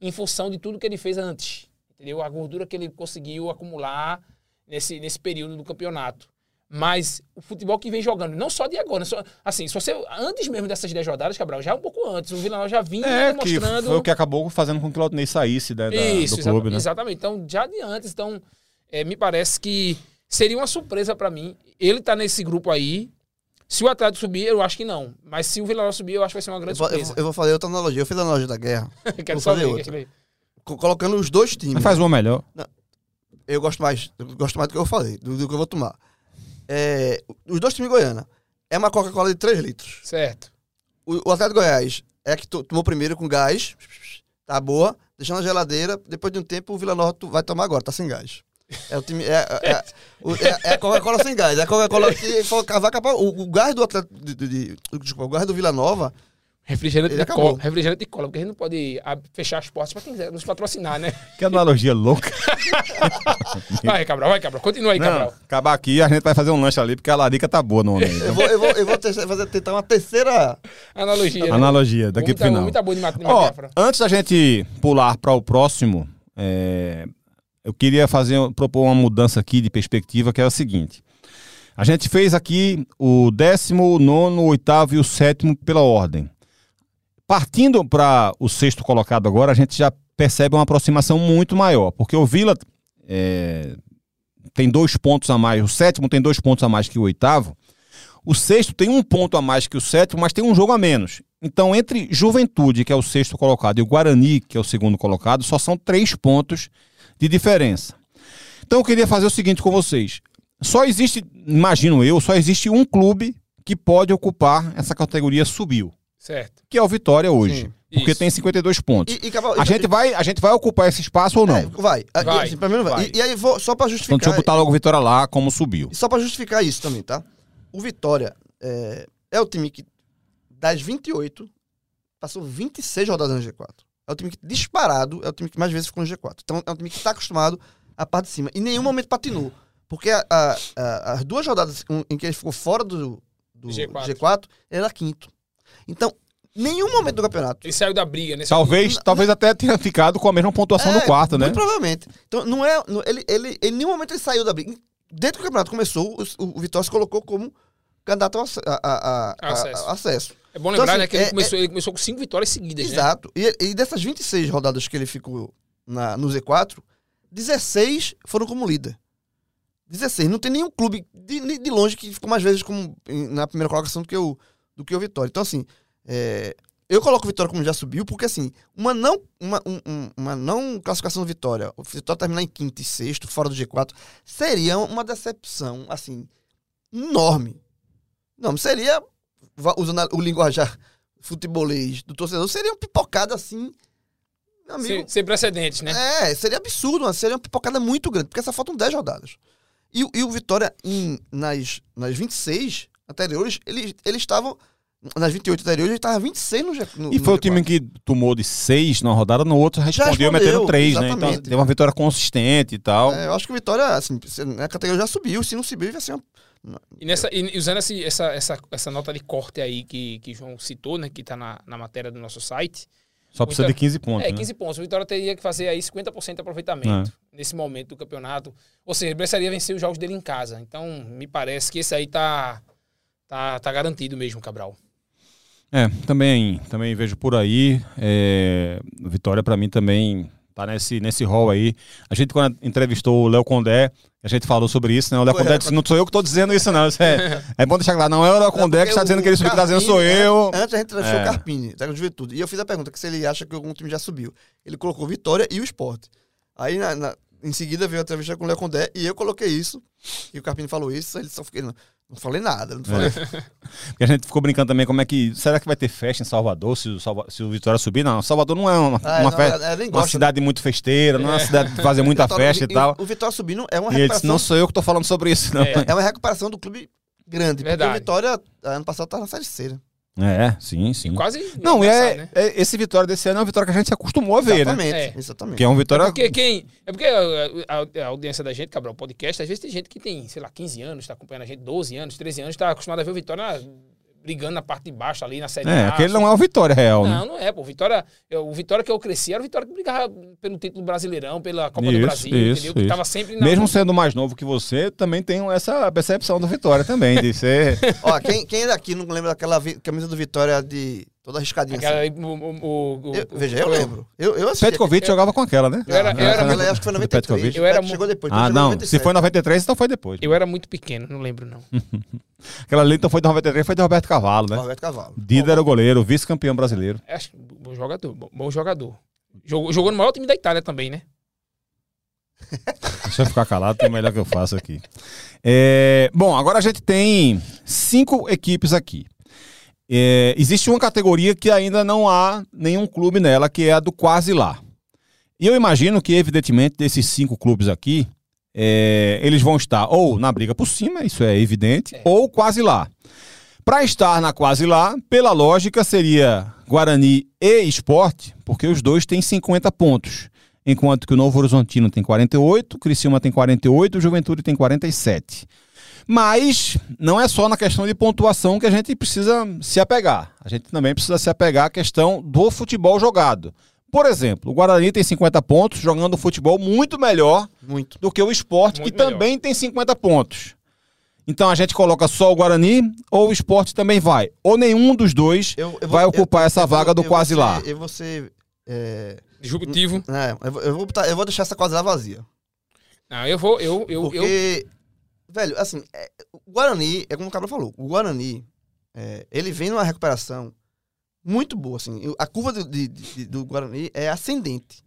em função de tudo que ele fez antes. Entendeu? A gordura que ele conseguiu acumular nesse, nesse período do campeonato. Mas o futebol que vem jogando, não só de agora, só, assim, se você, antes mesmo dessas 10 rodadas, Cabral, já um pouco antes, o Vila Nova já vinha É, que demonstrando... foi o que acabou fazendo com que o Claudinei saísse né, da- Isso, do clube, né? exatamente. Então, já de antes, então, é, me parece que seria uma surpresa pra mim. Ele tá nesse grupo aí. Se o Atlético subir, eu acho que não. Mas se o Vila Nova subir, eu acho que vai ser uma Eu grande eu surpresa. vou- eu vou fazer outra analogia. Eu fiz a analogia da guerra, Quero vou fazer saber, outra. colocando os dois times. Mas faz uma melhor. Eu gosto mais, eu gosto mais do que eu falei, do, do que eu vou tomar. É, os dois times Goiânia. É uma Coca-Cola de 3 litros. Certo. O, o Atlético Goiás é que to- tomou primeiro com gás. Tá boa. deixando na geladeira. Depois de um tempo, o Vila Nova vai tomar agora, tá sem gás. É o time. É, é, é, é- é a Coca-Cola sem gás. É a Coca-Cola que cavar. O, o gás do Atlético. De, de- de- desculpa, o gás do Vila Nova. Refrigerante de cola. Refrigerante de cola, porque a gente não pode ab- fechar as portas pra quem quiser nos patrocinar, né? Que analogia louca. Vai, Cabral, vai, Cabral. Continua aí, Não, Cabral. acabar aqui, a gente vai fazer um lanche ali, porque a larica tá boa no homem. aí. Eu vou, eu vou, eu vou fazer, tentar uma terceira. Analogia. né? Analogia, daqui Muito pro final. Muito boa de mat- de Ó, metáfora. antes da gente pular para o próximo, é, eu queria fazer propor uma mudança aqui de perspectiva, que é o seguinte. A gente fez aqui o décimo, nono, oitavo e o sétimo pela ordem. Partindo para o sexto colocado agora, a gente já percebe uma aproximação muito maior, porque o Vila é, tem dois pontos a mais, o sétimo tem dois pontos a mais que o oitavo, o sexto tem um ponto a mais que o sétimo, mas tem um jogo a menos. Então, entre Juventude, que é o sexto colocado, e o Guarani, que é o segundo colocado, só são três pontos de diferença. Então, eu queria fazer o seguinte com vocês. Só existe, imagino eu, só existe um clube que pode ocupar essa categoria subiu, Certo. que é o Vitória hoje. Sim. Porque Isso. tem 52 pontos. E, e, Cabral, A e- gente, vai, a gente vai ocupar esse espaço ou não? É, vai. Ah, Vai, assim, pra mim não vai. vai. E, e aí, vou, só pra Então, justificar. deixa eu botar logo o Vitória lá como subiu. E só pra justificar isso também, tá? O Vitória é, é o time que, das 28, passou 26 rodadas no G4. É o time que, disparado, é o time que mais vezes ficou no G4. Então, é um time que tá acostumado à parte de cima. Em nenhum momento patinou. Porque a- a- a- as duas rodadas em- em que ele ficou fora do, do G4. G4, ele era quinto. Então, nenhum momento do campeonato. Ele saiu da briga, né? Talvez, talvez até tenha ficado com a mesma pontuação É, do quarto, né? Muito provavelmente. Então, não é. não- ele, ele, em nenhum momento ele saiu da briga. Desde que o campeonato começou, o, o Vitória se colocou como candidato a, a- a- a- Acesso. a- acesso. É bom lembrar, Então, assim, né, que ele, é- começou, ele começou com cinco vitórias seguidas, né? Exato. E, e dessas 26 rodadas que ele ficou na, no Z4, 16 foram como líder. 16. Não tem nenhum clube de, de longe que ficou mais vezes como na primeira colocação do que o, do que o Vitória. Então, assim, é, eu coloco o Vitória como já subiu, porque assim, uma não, uma, um- um- uma não classificação do Vitória, o Vitória terminar em quinto e sexto, fora do G4, seria uma decepção, assim, enorme. Não, seria, usando o linguajar futebolês do torcedor, seria um pipocada assim, amigo. Sem, sem precedentes, né? É, seria absurdo, seria uma pipocada muito grande, porque só faltam 10 rodadas. E, o- e o Vitória, em, nas, nas 26 anteriores, eles eles estavam. Nas 28 anteriores, ele estava 26 no, no E no foi o G4. time que tomou de seis na rodada, no outro respondeu, respondeu, metendo três, né? Então teve uma vitória consistente e tal. É, eu acho que o Vitória, assim, se- a categoria já subiu. Se não subir, vai ser uma. E, nessa, e usando esse- essa, essa, essa nota de corte aí que, que o João citou, né? Que tá na, na matéria do nosso site. Só precisa de Vitória- 15 pontos. é, né? 15 pontos. O Vitória teria que fazer aí 50% de aproveitamento nesse momento do campeonato. Ou seja, ele precisaria vencer os jogos dele em casa. Então, me parece que esse aí tá, tá, tá garantido mesmo, Cabral. É, também, também vejo por aí. É, Vitória, pra mim, também tá nesse, nesse rol aí. A gente, quando entrevistou o Léo Condé, a gente falou sobre isso, né? O Léo Condé é. disse: não sou eu que tô dizendo isso, não. Isso é, é bom deixar claro. Não é o Léo Condé que está dizendo que ele subiu, tá dizendo sou eu. Antes, antes a gente entrevistou É. o Carpini, da Juventude. E eu fiz a pergunta que se ele acha que algum time já subiu. Ele colocou Vitória e o Sport. Aí, na- na- em seguida, veio a entrevista com o Léo Condé e eu coloquei isso. E o Carpini falou isso, ele só fiquei. Não, não falei nada. Não falei. Porque a gente ficou brincando também como é que. Será que vai ter festa em Salvador se o, Salva- se o Vitória subir? Não, Salvador não é uma, Ah, uma não, festa. ela- ela nem Uma gosta. cidade muito festeira, não é uma cidade de fazer muita Vitória- festa e tal. O Vitória subindo é uma E ele disse: recuperação. não sou eu que tô falando sobre isso, não. É. É uma recuperação do clube grande. Verdade. Porque o Vitória, ano passado, estava na Série C. né? É, sim, sim. Quase. Não, e passar, é, né? é- esse Vitória desse ano é uma vitória que a gente se acostumou a ver, né? Exatamente. É. Exatamente. Que é um É Vitória. porque quem. É porque a, a- a audiência da gente, Cabral, podcast, às vezes tem gente que tem, sei lá, 15 anos, tá acompanhando a gente, 12 anos, 13 anos, tá acostumado a ver o Vitória brigando na parte de baixo ali, na série É, A, aquele não é o Vitória real, né? Não, não é, pô. O Vitória, é, o Vitória que eu cresci era o Vitória que brigava pelo título brasileirão, pela Copa do Isso, Brasil, isso, entendeu? Que isso. tava sempre na. Mesmo sendo mais novo que você, também tem essa percepção do Vitória também, de ser. Ó, quem, quem daqui não lembra daquela vi- camisa do Vitória de toda arriscadinha Aquela, assim? o, o, o, Eu- o- veja, eu o- lembro. Eu, eu assisti. Petkovic jogava com aquela, né? Eu era- eu Não, era aquela acho que foi do 93. Petkovic. Eu era Pet chegou depois. Ah, não. 97. Se foi 93, então foi depois. Eu era muito pequeno, não lembro, não. Aquela ali então foi de 93, foi de Roberto Cavalo, né? Roberto Cavalo. Dida era o goleiro, vice-campeão brasileiro. Acho que bom jogador, bom, bom jogador. Jogou, jogou no maior time da Itália também, né? Deixa eu ficar calado, que é melhor que eu faço aqui. É, bom, agora a gente tem cinco equipes aqui. É, existe uma categoria que ainda não há nenhum clube nela, que é a do quase lá. E eu imagino que, evidentemente, desses cinco clubes aqui, é, eles vão estar ou na briga por cima, isso é evidente, ou quase lá. Para estar na quase lá, pela lógica, seria Guarani e Esporte, porque os dois têm 50 pontos. Enquanto que o Novo Horizontino tem 48, o Criciúma tem 48, o Juventude tem 47. Mas não é só na questão de pontuação que a gente precisa se apegar. A gente também precisa se apegar à questão do futebol jogado. Por exemplo, o Guarani tem 50 pontos, jogando futebol muito melhor Muito. do que o esporte, Muito que melhor. também tem 50 pontos. Então a gente coloca só o Guarani ou o esporte também vai. Ou nenhum dos dois Eu- eu vou- vai ocupar eu- essa eu vaga do quase ser- lá. Eu vou ser. É, Disruptivo. é, eu, vou, eu, vou botar- eu vou deixar essa quase lá vazia. Não, eu vou, eu, eu, eu, Porque, velho, assim, é, o Guarani, é como o Cabra falou, o Guarani, é, ele vem numa recuperação muito boa, assim. A curva do, de- de- do Guarani é ascendente.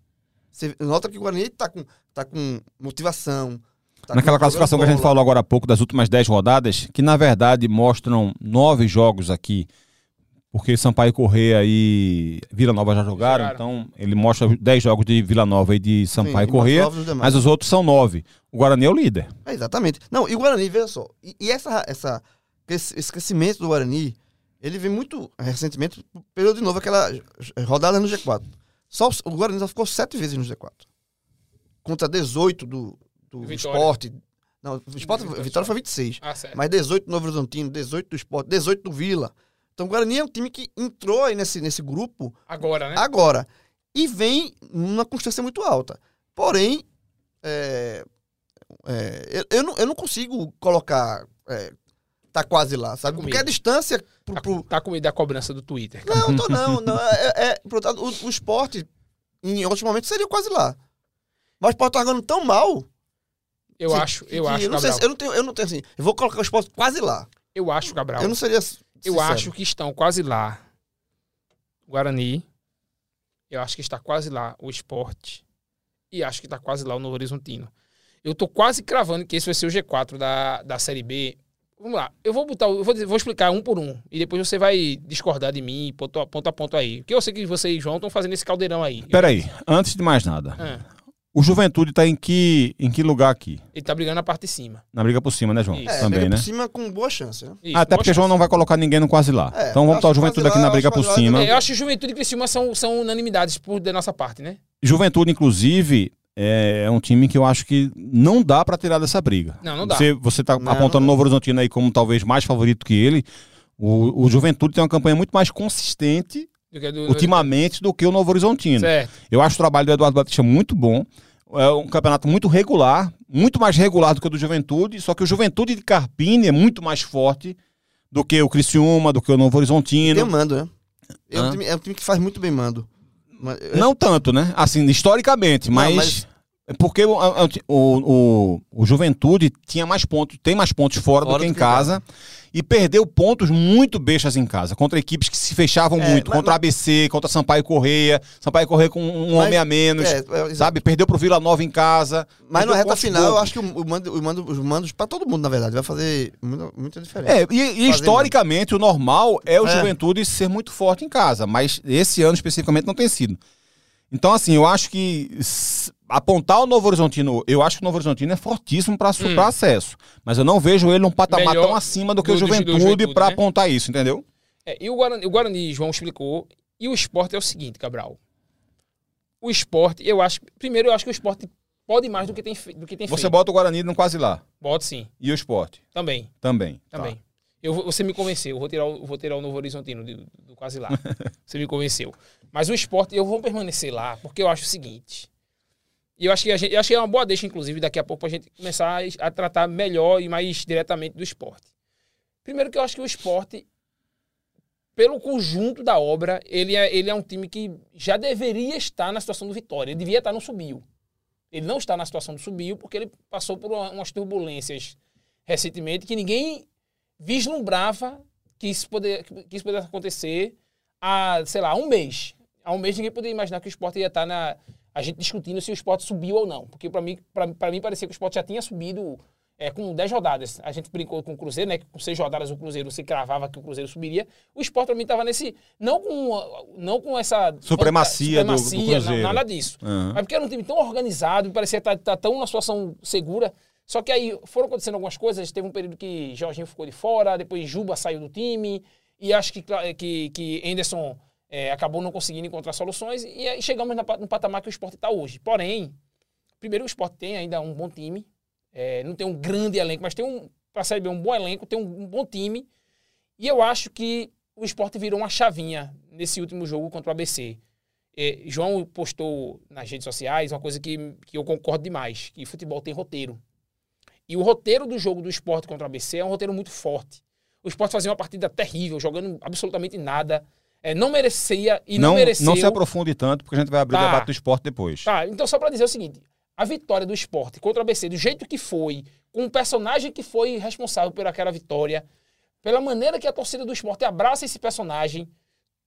Você nota que o Guarani tá com, tá com motivação. tá Naquela com- classificação que a gente falou agora há pouco, das últimas 10 rodadas, que na verdade mostram nove jogos aqui, porque Sampaio Correia e Vila Nova já jogaram, Jogaram. então ele mostra 10 jogos de Vila Nova e de Sim, Sampaio e Correia, nove dos demais. mas os outros são nove. O Guarani é o líder. É, exatamente. Não, e o Guarani, veja só. E, e essa, essa, esse, esse crescimento do Guarani, ele vem muito recentemente, pelo de novo aquela rodada no G4. Só, o Guarani só ficou sete vezes no G4. Contra 18 do, do Vitória. esporte. Não, o esporte, Vitória. Vitória foi 26. Ah, certo. Mas 18 do Novo Horizontino, 18 do esporte, 18 do Vila. Então o Guarani é um time que entrou aí nesse, nesse grupo Agora, né? agora. E vem numa constância muito alta. Porém, é, é, eu, eu, não, eu não consigo colocar. É, tá quase lá, sabe? Porque a distância pro. Tá, pro- tá com medo da cobrança do Twitter. cara. Não, tô não. não é, é- lado, o, o esporte, em outros momentos, seria quase lá. Mas o esporte tá jogando tão mal. Eu que- acho, eu que acho, eu não, sei eu não tenho, eu não tenho assim. Eu vou colocar o esporte quase lá. Eu acho, Cabral. Eu não seria. Eu sincero. acho que estão quase lá. Guarani. Eu acho que está quase lá o esporte. E acho que está quase lá o Novo Horizontino. Eu tô quase cravando que esse vai ser o G4 da, da Série B. Vamos lá. Eu vou botar. Eu vou, vou explicar um por um. E depois você vai discordar de mim, ponto a ponto, a ponto aí. Porque eu sei que você e João estão fazendo esse caldeirão aí. Peraí, antes de mais nada, Ah, o Juventude tá em que, em que lugar aqui? ele tá brigando na parte de cima. Na briga por cima, né, João? Isso. É, Também, pega né? por cima com boa chance, né? Isso, Até boa porque chance. João não vai colocar ninguém no quase lá. É, então vamos botar o Juventude aqui lá, na briga por cima. É, eu acho que Juventude e Criciúma são, são unanimidades por, da nossa parte, né? Juventude, inclusive, é, é um time que eu acho que não dá pra tirar dessa briga. Não, não dá. Você, você tá Não, apontando o Novo Horizontino aí como talvez mais favorito que ele. O, o Juventude tem uma campanha muito mais consistente Do que do- ultimamente do que o Novo Horizontino. Certo. Eu acho o trabalho do Eduardo Batista muito bom. É um campeonato muito regular, muito mais regular do que o do Juventude, só que o Juventude de Carpini é muito mais forte do que o Criciúma, do que o Novo Horizontino. Tem mando, né? É um, time, é um time que faz muito bem mando. Mas- Não tanto, né? Assim, historicamente, Não, mas. mas- é Porque o, o, o, o Juventude tinha mais pontos, tem mais pontos fora, do Fora que do que em casa. E perdeu pontos muito bestas em casa. Contra equipes que se fechavam É, muito. mas- contra a ABC, contra Sampaio Correia. Sampaio Correia com um Mas- homem a menos. é, é, sabe? Perdeu pro Vila Nova em casa. Mas na reta final, eu bobos. acho que o, o mando, o mando, os mandos, pra todo mundo, na verdade, vai fazer muita, muita diferença. É, e, e historicamente o normal é o É. Juventude ser muito forte em casa, mas esse ano especificamente não tem sido. Então, assim, eu acho que apontar o Novo Horizontino, eu acho que o Novo Horizontino é fortíssimo para Hum. acesso, mas eu não vejo ele num patamar Melhor tão acima do que do- o Juventude Juventude, para né? apontar isso, entendeu? É, e o Guarani, o Guarani, João explicou. E o esporte é o seguinte, Cabral. O esporte, eu acho. Primeiro, eu acho que o esporte pode mais do que tem, do que tem Você feito. bota o Guarani no quase lá. Bota sim, E o esporte também. também. tá. Também. Eu, vou- você me convenceu. Eu vou tirar, o- vou tirar o Novo Horizontino do, do quase lá. você me convenceu. Mas o esporte, eu vou permanecer lá, porque eu acho o seguinte. E eu acho que a gente, eu acho que é uma boa deixa, inclusive, daqui a pouco, pra gente começar a, a tratar melhor e mais diretamente do esporte. Primeiro que eu acho que o esporte, pelo conjunto da obra, ele é, ele é um time que já deveria estar na situação do Vitória. Ele devia estar no subiu. Ele não está na situação do subiu porque ele passou por uma- umas turbulências recentemente que ninguém vislumbrava que isso, poder, que isso pudesse acontecer há, sei lá, um mês. Há um mês ninguém poderia imaginar que o esporte ia estar na. A gente discutindo se o esporte subiu ou não. Porque para mim, pra, pra mim parecia que o esporte já tinha subido é, com 10 rodadas. A gente brincou com o Cruzeiro, né? que Com 6 rodadas o Cruzeiro se cravava que o Cruzeiro subiria. O esporte, pra mim, tava nesse. Não com, não com essa. Supremacia do- do supremacia, Cruzeiro. Não, nada disso. Aham. Mas porque era um time tão organizado, parecia estar tá, tão numa situação segura. Só que aí foram acontecendo algumas coisas. Teve um período que Jorginho ficou de fora, depois Juba saiu do time. E acho que, que, que Anderson é, acabou não conseguindo encontrar soluções. E aí chegamos na no patamar que o esporte está hoje. Porém, primeiro o esporte tem ainda um bom time. É, não tem um grande elenco, mas tem um, para B, um bom elenco, tem um, um bom time. E eu acho que o esporte virou uma chavinha nesse último jogo contra o ABC. É, João postou nas redes sociais uma coisa que, que eu concordo demais, que futebol tem roteiro. E o roteiro do jogo do esporte contra o ABC é um roteiro muito forte. O esporte fazia uma partida terrível, jogando absolutamente nada. É, não merecia e não, Não, mereceu. não se aprofunde tanto, porque a gente vai abrir o Tá. debate do esporte depois. Tá, então só pra dizer o seguinte: a vitória do esporte contra o ABC, do jeito que foi, com o personagem que foi responsável por aquela vitória, pela maneira que a torcida do esporte abraça esse personagem,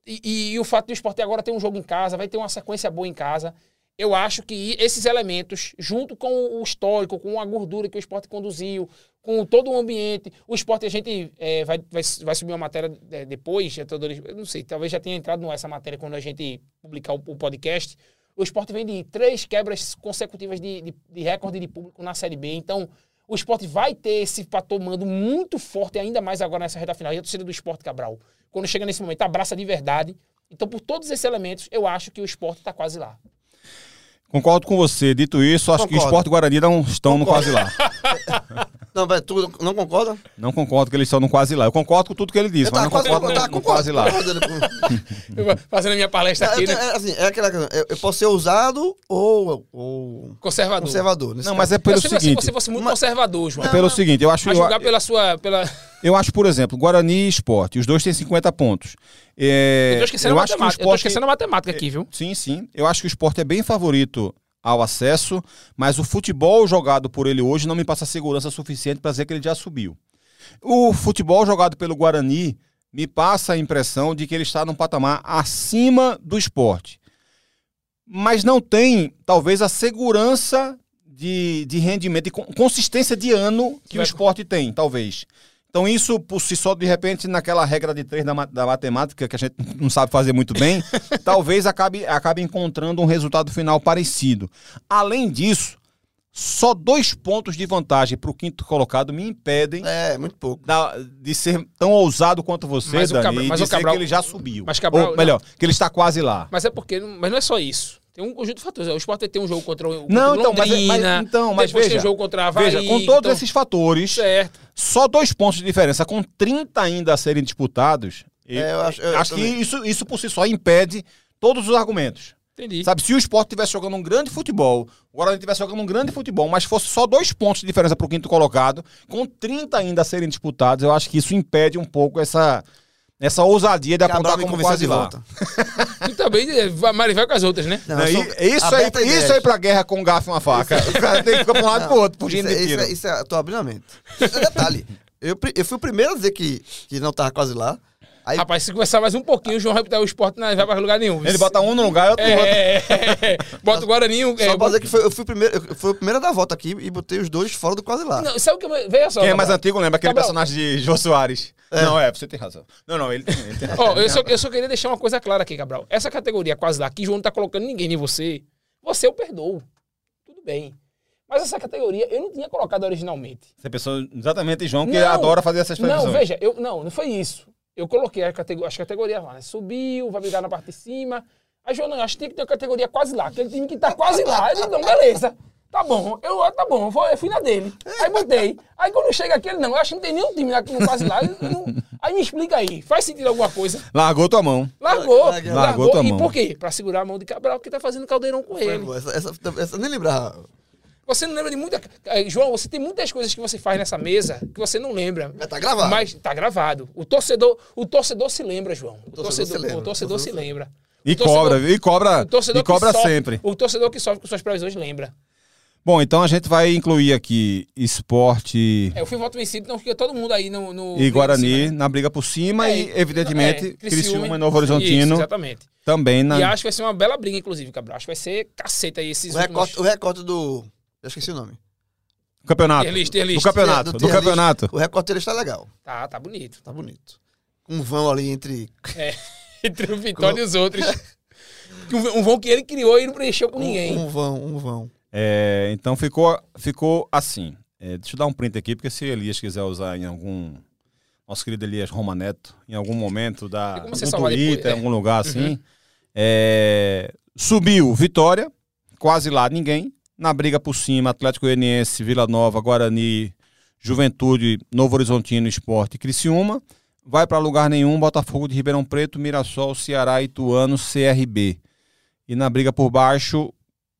e, e- e o fato do esporte agora ter um jogo em casa, vai ter uma sequência boa em casa. Eu acho que esses elementos, junto com o histórico, com a gordura que o esporte conduziu, com todo o ambiente, o esporte, a gente é, vai, vai, vai subir uma matéria é, depois, eu não sei, talvez já tenha entrado no essa matéria quando a gente publicar o, o podcast. O esporte vem de três quebras consecutivas de, de, de recorde de público na Série B. Então, o esporte vai ter esse fator mando muito forte, ainda mais agora nessa reta final. E a torcida do esporte, Cabral, quando chega nesse momento, abraça de verdade. Então, por todos esses elementos, eu acho que o esporte está quase lá. Concordo com você. Dito isso, acho que o Concordo. esporte e o Guarani não estão no quase lá. Não, vai, tu não concorda? Não concordo que eles estão no quase lá. Eu concordo com tudo que ele disse, mas não tava concordo quase- eu no, no quase lá. Eu Fazendo a minha palestra aqui, É, né? é, assim, é aquela coisa, eu, eu posso ser ousado ou, ou Conservador. conservador. Não, caso. mas é pelo eu seguinte. você fosse muito Mas- conservador, João. É pelo seguinte, eu acho, eu, julgar pela sua. Pela... eu acho, por exemplo, Guarani e Esporte, os dois têm 50 pontos. É, Eu tô esquecendo, eu a acho que o matemática. Eu tô esporte- esquecendo a matemática aqui, viu? Sim, sim. Eu acho que o esporte é bem favorito ao acesso, mas o futebol jogado por ele hoje não me passa segurança suficiente para dizer que ele já subiu. O futebol jogado pelo Guarani me passa a impressão de que ele está num patamar acima do esporte. Mas não tem, talvez, a segurança de, de rendimento e con- consistência de ano que o esporte tem, talvez. Então, isso por si só, de repente, naquela regra de três da, ma- da matemática, que a gente não sabe fazer muito bem, talvez acabe, acabe encontrando um resultado final parecido. Além disso, só dois pontos de vantagem para o quinto colocado me impedem É, muito pouco. da- de ser tão ousado quanto você, Mas o Dani, Cabral- e mas o Cabral- que ele já subiu. Mas Cabral- Ou, melhor, que ele está quase lá. Mas é porque. Mas não é só isso. Tem um conjunto de fatores. O Sport tem um jogo contra o contra Não, então, mas, é- Londrina. mas, então, mas depois veja, tem o jogo contra a Havaí. veja, com todos então- esses fatores, Certo. só dois pontos de diferença, com 30 ainda a serem disputados, É, eu acho- eu acho que isso, isso por si só impede todos os argumentos. Entendi. Sabe, se o esporte estivesse jogando um grande futebol, o Guarani estivesse jogando um grande futebol, mas fosse só dois pontos de diferença para o quinto colocado, com 30 ainda a serem disputados, eu acho que isso impede um pouco essa, essa ousadia de apontar como quase de lá. volta. E também é, vai- com as outras, né? Não, Não, e- sou isso aí, ideias. isso aí pra guerra com um garfo e uma faca. O cara tem que ficar pra um lado e pro outro, fugindo isso, é- isso, é- isso é, eu tô abrindo a mente. É detalhe. Eu, eu fui o primeiro a dizer que, que não tava quase lá. Aí, Rapaz, se começar mais um pouquinho, o João vai botar o esporte não vai pra lugar nenhum. Ele bota um no lugar e outro no outro. É, é, é. bota o Guarani. só É, pra dizer que foi, eu fui o primeiro, eu fui o primeiro a dar volta aqui e botei os dois fora do quase lá. Não, sabe o que eu. Veja só. Quem é mais antigo lembra aquele Cabral. personagem de Jô Soares. Não, é, você tem razão. Não, não, ele tem, ele tem razão. Ó, eu, só, eu só queria deixar uma coisa clara aqui, Cabral. Essa categoria quase lá, que João não tá colocando ninguém em você, você eu perdoo. Tudo bem. Mas essa categoria eu não tinha colocado originalmente. Você pensou exatamente em João, que Não. adora fazer essas previsões. Não, veja, eu, não, não foi isso. Eu coloquei a catego- as categorias lá, né? Subiu, vai brigar na parte de cima. Aí, João, não, acho que tem que ter uma categoria quase lá. Aquele time que tá quase lá. Eu disse, não, beleza. Tá bom, eu, ah, tá bom, eu, vou- eu fui na dele. Aí botei. Aí quando chega aqui, ele, não, eu acho que não tem nenhum time lá que não quase lá. não- aí me explica aí, faz sentido alguma coisa? Largou tua mão. Largou. Largou. Largou. tua e mão. por quê? Pra segurar a mão de Cabral, que tá fazendo caldeirão com ele. Essa, essa, essa, nem lembrava. Você não lembra de muita. Eh, João, você tem muitas coisas que você faz nessa mesa que você não lembra. Mas tá gravado. Mas tá gravado. O torcedor, o torcedor se lembra, João. O torcedor torcedor, se lembra. o torcedor se lembra. E torcedor- cobra, viu? E cobra, e cobra sofre, sempre. O torcedor que sofre com suas previsões lembra. Bom, então a gente vai incluir aqui esporte É, eu fui voto vencido, então fica todo mundo aí no. no e Guarani né? na briga por cima É, e, evidentemente, é, Criciúma e Novo Isso, Horizontino exatamente. também na... E acho que vai ser uma bela briga, inclusive, Cabral. Acho que vai ser caceta aí esses O últimos... recorte, o recorte do. Eu esqueci o nome. Campeonato. Tier list, tier list. Do campeonato. Do Do list. campeonato. O recorde está legal. Tá, tá bonito. Tá bonito. Um vão ali entre. É. Entre o Vitória e os outros. Um, vão que ele criou e não preencheu com ninguém. Um, um vão, um vão. É, então ficou, ficou assim. É, deixa eu dar um print aqui, porque se Elias quiser usar em algum. Nosso querido Elias Roma Neto, em algum momento da Tem como você algum Twitter, depois, é. em algum lugar assim. é, subiu Vitória, quase lá ninguém. Na briga por cima, Atlético Goianiense, Vila Nova, Guarani, Juventude, Novo Horizontino, Esporte e Criciúma. Vai para lugar nenhum, Botafogo de Ribeirão Preto, Mirassol, Ceará, Ituano, CRB. E na briga por baixo,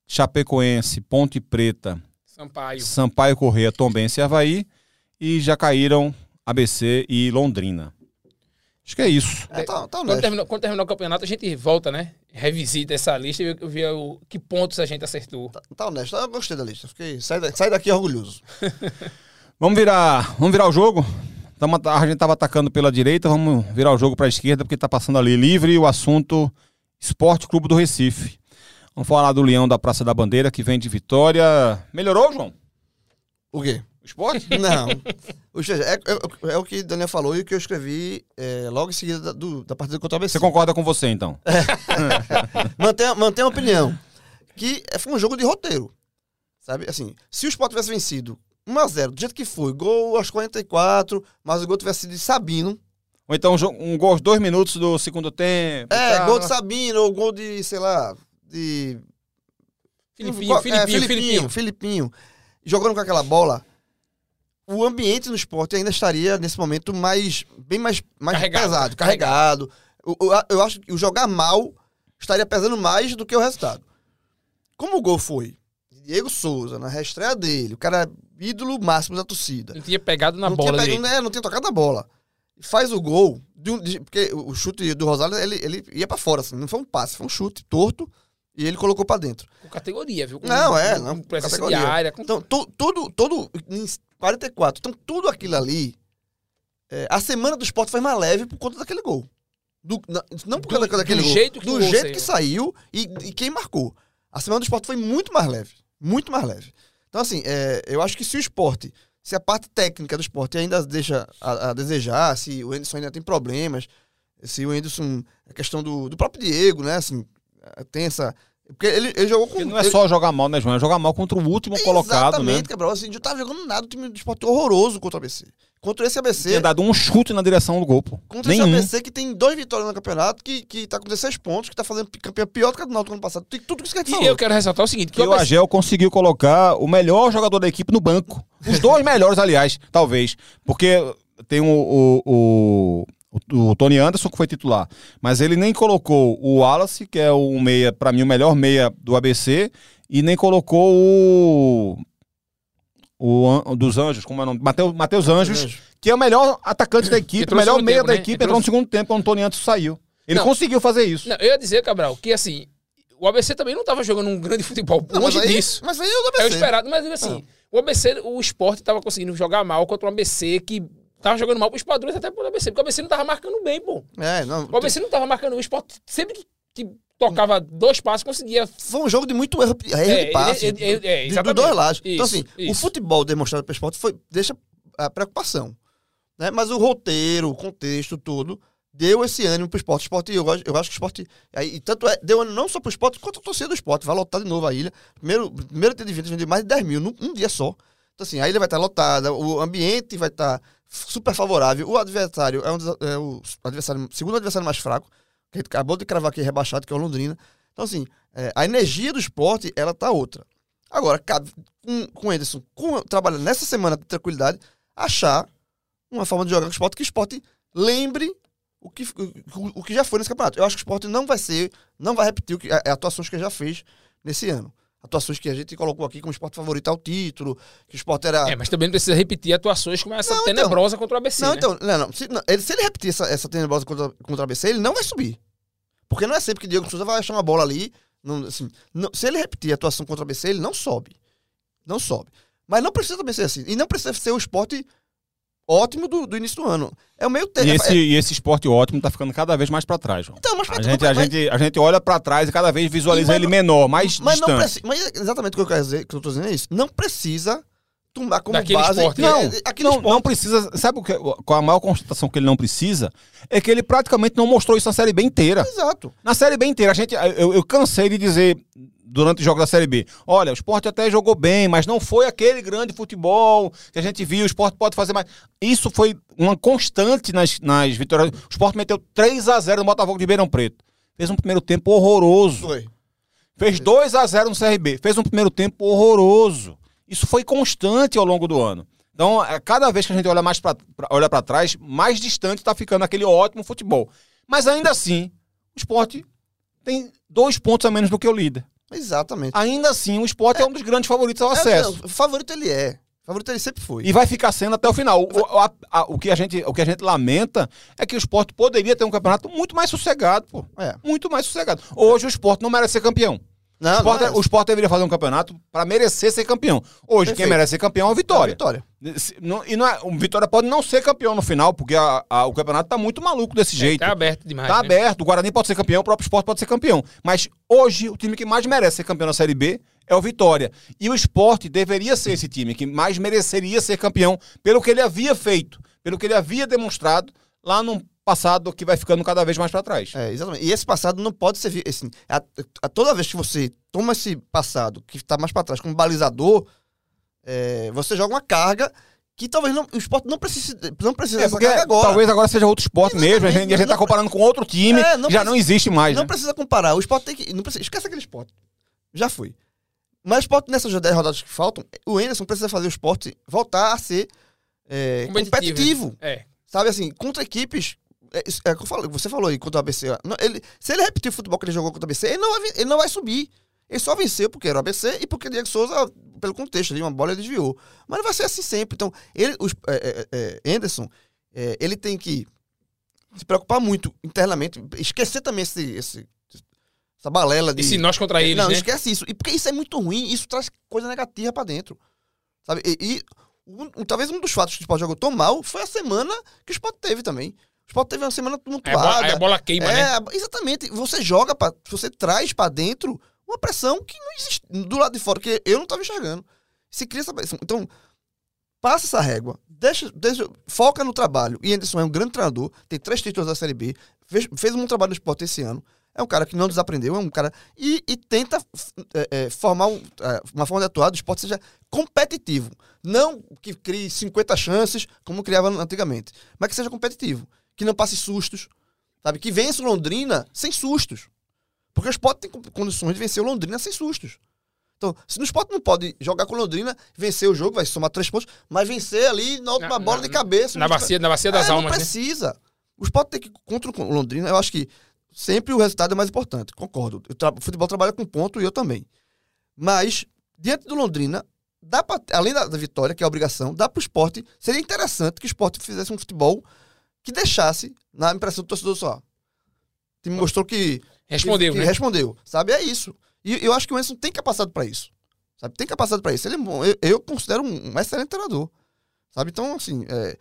Chapecoense, Ponte Preta, Sampaio. Sampaio Correia, Tombense e Havaí. E já caíram ABC e Londrina. Acho que é isso. É, tá, tá Quando terminou, quando terminar o campeonato, a gente volta, né? Revisita essa lista e vê, o, que pontos a gente acertou. Tá, tá honesto. Eu gostei da lista. Fiquei, sai, da- sai daqui orgulhoso. Vamos virar, vamos virar o jogo? Tamo, a gente estava atacando pela direita, vamos virar o jogo para a esquerda, porque está passando ali livre o assunto Esporte Clube do Recife. Vamos falar do Leão da Praça da Bandeira, que vem de vitória. Melhorou, João? O quê? Esporte? Não. Ou seja, é, é- é o que o Daniel falou e o que eu escrevi é, logo em seguida da, do- da partida contra o ABC. Você concorda com você, então? Mantenha, mantenha a opinião. Que é- foi um jogo de roteiro. Sabe? Assim, se o Sport tivesse vencido 1x0, do jeito que foi, gol aos 44, mas o gol tivesse sido de Sabino. Ou então um gol aos dois minutos do segundo tempo. É, tá, gol de Sabino, ou gol de, sei lá, de. Filipinho, Qual- Filipinho, é, Filipinho. Filipinho, Filipinho. Jogando com aquela bola, o ambiente no esporte ainda estaria, nesse momento, mais bem mais, mais Carregado, pesado, carregado. O- o- Eu, acho que o jogar mal estaria pesando mais do que o resultado. Como o gol foi Diego Souza, na reestreia dele, o cara é ídolo máximo da torcida. Não tinha pegado na não, bola tinha pegado, né, não tinha tocado a bola. Faz o gol, de um- de- porque o chute do Rosário, ele, ele ia pra fora, assim, não foi um passe, foi um chute torto e ele colocou pra dentro. Com categoria, viu? Com, Não, é, com não, presença de categoria. área. Com... Então, tudo, todo, em 44, então tudo aquilo ali, é, a semana do esporte foi mais leve por conta daquele gol. Do- na- não por Do- conta daquele do gol, jeito que do jeito saiu. que saiu e, e quem marcou. A semana do esporte foi muito mais leve, muito mais leve. Então, assim, é, eu acho que se o esporte, se a parte técnica do esporte ainda deixa a, a desejar, se o Anderson ainda tem problemas, se o Anderson, a questão do, do próprio Diego, né, assim, tem essa... Porque ele, ele jogou com... Porque não é ele- só jogar mal, né, João? É jogar mal contra o último colocado, né? Exatamente, Cabral. Assim, não tava jogando nada, o time do esporte horroroso contra o ABC. Contra esse ABC, Tinha dado um chute na direção do gol, pô. contra Nenhum. esse ABC que tem dois vitórias no campeonato, que, que tá com 16 pontos, que tá fazendo campeão pior do que o do Náutico ano passado. Tem tudo isso que a gente E falou. eu quero ressaltar o seguinte: que o ABC Agel conseguiu colocar o melhor jogador da equipe no banco. Os dois melhores, aliás, talvez. Porque tem o, o, o, o- o Tony Anderson, que foi titular. Mas ele nem colocou o Wallace, que é o meia, pra mim, o melhor meia do ABC, e nem colocou o. O dos Anjos, como é o nome? Mateu- Matheus Anjos, que é o melhor atacante da equipe, o melhor meia tempo, da né? equipe, Entrou entrou no- segundo tempo quando o Tony Anderson saiu. Ele Não. conseguiu fazer isso. Não, eu ia dizer, Cabral, que assim, o ABC também não tava jogando um grande futebol. Não, longe mas aí, disso. Mas aí é o do É o ABC. esperado, mas assim, o ABC, o esporte tava conseguindo jogar mal contra o ABC que tava jogando mal pros padrões até pro ABC, porque o ABC não tava marcando bem, pô. É, não. O ABC não tava marcando, o esporte sempre que, que tocava dois passos conseguia. Foi um jogo de muito erro, erro É, de passe. ele- ele- é, de- dois lados. então, Isso, assim, o isso. futebol demonstrado pelo esporte foi, deixa a preocupação. Né? Mas o roteiro, o contexto todo, deu esse ânimo pro esporte. O esporte, eu, eu acho que o esporte. Aí, e tanto é, deu ânimo não só pro esporte, quanto a torcida do esporte. Vai lotar de novo a ilha. Primeiro, primeiro dia de vendas, vendeu mais de 10 mil num um dia só. Então, assim, a ilha vai estar lotada, o ambiente vai estar super favorável. O adversário é, um, é o adversário, segundo adversário mais fraco, que acabou de cravar aqui rebaixado, que é o Londrina. Então, assim, é, a energia do esporte, ela tá outra. Agora, cabe com, com o Anderson, com, trabalhando nessa semana de tranquilidade, achar uma forma de jogar com o esporte que o esporte lembre o que, o, o que já foi nesse campeonato. Eu acho que o esporte não vai ser, não vai repetir o que, a, a atuações que já fez nesse ano. Atuações que a gente colocou aqui como esporte favorito ao título, que o esporte era. É, mas também não precisa repetir atuações como essa Não, então. tenebrosa contra o ABC. não, né? então, não, não. Se, não, ele, se ele repetir essa, essa tenebrosa contra, contra o ABC, ele não vai subir. Porque não é sempre que Diego Souza vai achar uma bola ali. Não, assim, não- se ele repetir a atuação contra o ABC, ele não sobe. Não sobe. Mas não precisa também ser assim. E não precisa ser o esporte ótimo do, do início do ano. É o meio tempo. E esse, e esse esporte ótimo tá ficando cada vez mais pra trás, João. Então, mas, A gente, a, mas- gente, a gente olha pra trás e cada vez visualiza mas ele não- menor, mais mas não distante. precisa. Mas é exatamente o que eu quero dizer, que eu tô dizendo é isso. Não precisa tomar como Daquele base. esporte. é, Não, é, aquele não, esporte. não precisa. Sabe o que, qual a maior constatação que ele não precisa? É que ele praticamente não mostrou isso na Série B inteira. Exato. Na Série B inteira, a gente, eu, eu cansei de dizer durante o jogo da Série B, olha, o esporte até jogou bem, mas não foi aquele grande futebol que a gente viu, o esporte pode fazer mais. Isso foi uma constante nas, nas vitórias. O esporte meteu 3 a 0 no Botafogo de Ribeirão Preto. Fez um primeiro tempo horroroso. Foi. Fez 2 a 0 no CRB. Fez um primeiro tempo horroroso. Isso foi constante ao longo do ano. Então, é, cada vez que a gente olha mais para olha para trás, mais distante está ficando aquele ótimo futebol. Mas ainda assim, o esporte tem dois pontos a menos do que o líder. Exatamente. Ainda assim, o esporte é, um dos grandes favoritos ao acesso. É, não, favorito ele é. Favorito ele sempre foi. E vai ficar sendo até o final. O, o- a- a- o que a gente, o que a gente lamenta é que o esporte poderia ter um campeonato muito mais sossegado, pô. É. Muito mais sossegado. Hoje o esporte não merece ser campeão. Não, o, esporte, não é. o esporte deveria fazer um campeonato para merecer ser campeão. Hoje, quem Perfeito. merece ser campeão é o É Vitória. Vitória. Se- não- e não é, o Vitória pode não ser campeão no final, porque a- a- o campeonato tá muito maluco desse jeito. Tá aberto demais. Tá né? aberto, o Guarani pode ser campeão, o próprio esporte pode ser campeão. Mas hoje, o time que mais merece ser campeão na Série B é o Vitória. E o esporte deveria ser esse time que mais mereceria ser campeão pelo que ele havia feito, pelo que ele havia demonstrado lá no passado que vai ficando cada vez mais para trás. É, exatamente. E esse passado não pode ser. Assim, a, a- toda vez que você toma esse passado, que está mais para trás, como balizador, é, você joga uma carga que talvez não, o esporte não precise, não precisa É, dessa carga agora. talvez agora seja outro esporte mesmo, a gente, e a gente tá Não- comparando com outro time, É, não já precisa- não existe mais, não né? precisa comparar. O esporte tem que. Não precisa, esquece aquele esporte. Já foi. Mas o esporte, nessas 10 rodadas que faltam, o Anderson precisa fazer o esporte voltar a ser é, Competitivo, competitivo. É. Sabe assim, contra equipes. É, é o que eu falei, você falou aí contra o ABC. não, ele, se ele repetir o futebol que ele jogou contra o ABC, ele não, vai, ele não vai subir. Ele só venceu porque era o ABC e porque o Diego Souza, pelo contexto ali, uma bola ele desviou. Mas não vai ser assim sempre. Então, ele, os, é, é, é, Anderson, é, ele tem que se preocupar muito internamente, esquecer também esse, esse- essa balela de. Esse nós contra eles, não, né? esquece isso. E porque isso é muito ruim, isso traz coisa negativa pra dentro. Sabe? E, e um- talvez um dos fatos que o Sport jogou tão mal foi a semana que o Sport teve também. O Sport teve uma semana bola, tumultuada. aí a bola queima, né? É, exatamente. Você joga, pra, você traz pra dentro uma pressão que não existe do lado de fora, que eu não tava enxergando. Se cria essa pressão. Então, passa essa régua, deixa, deixa- foca no trabalho. E Anderson é um grande treinador, tem três títulos da Série B, fez, fez um bom trabalho no esporte esse ano. É um cara que não desaprendeu, é um cara. E, e tenta é, é, formar um, é, uma forma de atuar do esporte seja competitivo. Não que crie 50 chances, como criava antigamente, mas que seja competitivo. Que não passe sustos, sabe? Que vença o Londrina sem sustos. Porque o esporte tem condições de vencer o Londrina sem sustos. Então, se no esporte não pode jogar com o Londrina, vencer o jogo, vai somar três pontos, mas vencer ali na última Na- bola na- de cabeça. Na bacia, na bacia das é, almas, Não né? precisa. O esporte tem que, contra o Londrina, eu acho que sempre o resultado é mais importante. Concordo. Tra- o futebol trabalha com ponto e eu também. Mas, diante do Londrina, dá pra, além da, da vitória, que é a obrigação, dá pro esporte. Seria interessante que o esporte fizesse um futebol que deixasse na impressão do torcedor só. O time mostrou que Respondeu, que, né? que respondeu. Sabe? É isso. E eu acho que o Enson tem capacidade pra isso. Sabe? Tem capacidade pra isso. Ele é. Eu, eu considero um, um excelente treinador. Sabe? Então, assim, é,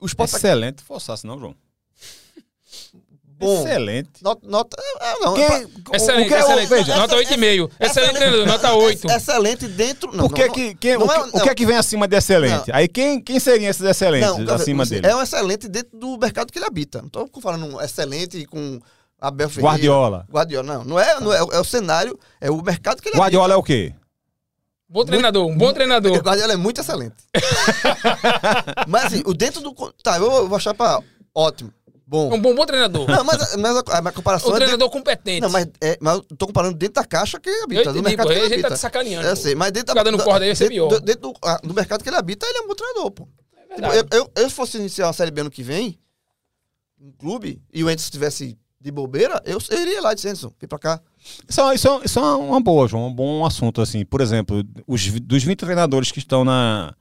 o esporte tá Excelente, forçasse não, João. bom. Excelente. Nota. nota é, não, Quem- é pra- Excelente, o que é excelente. veja, nota 8,5. Excelente treinador, nota 8. é- Excelente dentro. Não, Por que não, que, quem- não o, é- que, o que é que vem acima de excelente? Aí quem, quem seriam esses excelentes acima dele? É um excelente dentro do mercado que ele habita. Não tô falando um excelente com Abel Ferreira. Guardiola. Guardiola, não. Não é, não é, é o cenário, é o mercado que ele Guardiola é o quê? Bom treinador, um bom habita. treinador. O Guardiola é muito excelente. Mas assim, o dentro do. Tá, eu vou achar pra. Ótimo. Bom. Um bom, bom treinador. Não, mas, mas a, a minha comparação Um é. treinador competente. Não, mas, é, mas eu tô comparando dentro da caixa que ele habita, eu entendi, mercado pô. que A ele gente tá habita. te sacaneando. Eu pô. sei, mas dentro Ficar dando corda aí dentro, pior. dentro do, ah, do mercado que ele habita, ele é um bom treinador, pô. É Tipo, eu, eu, eu se fosse iniciar uma Série B ano que vem, um clube, e o Anderson estivesse de bobeira, eu, eu iria lá de Anderson, vem pra cá. Isso, é- isso, é- isso é uma boa, João, um bom assunto, assim. Por exemplo, os, dos 20 treinadores que estão na,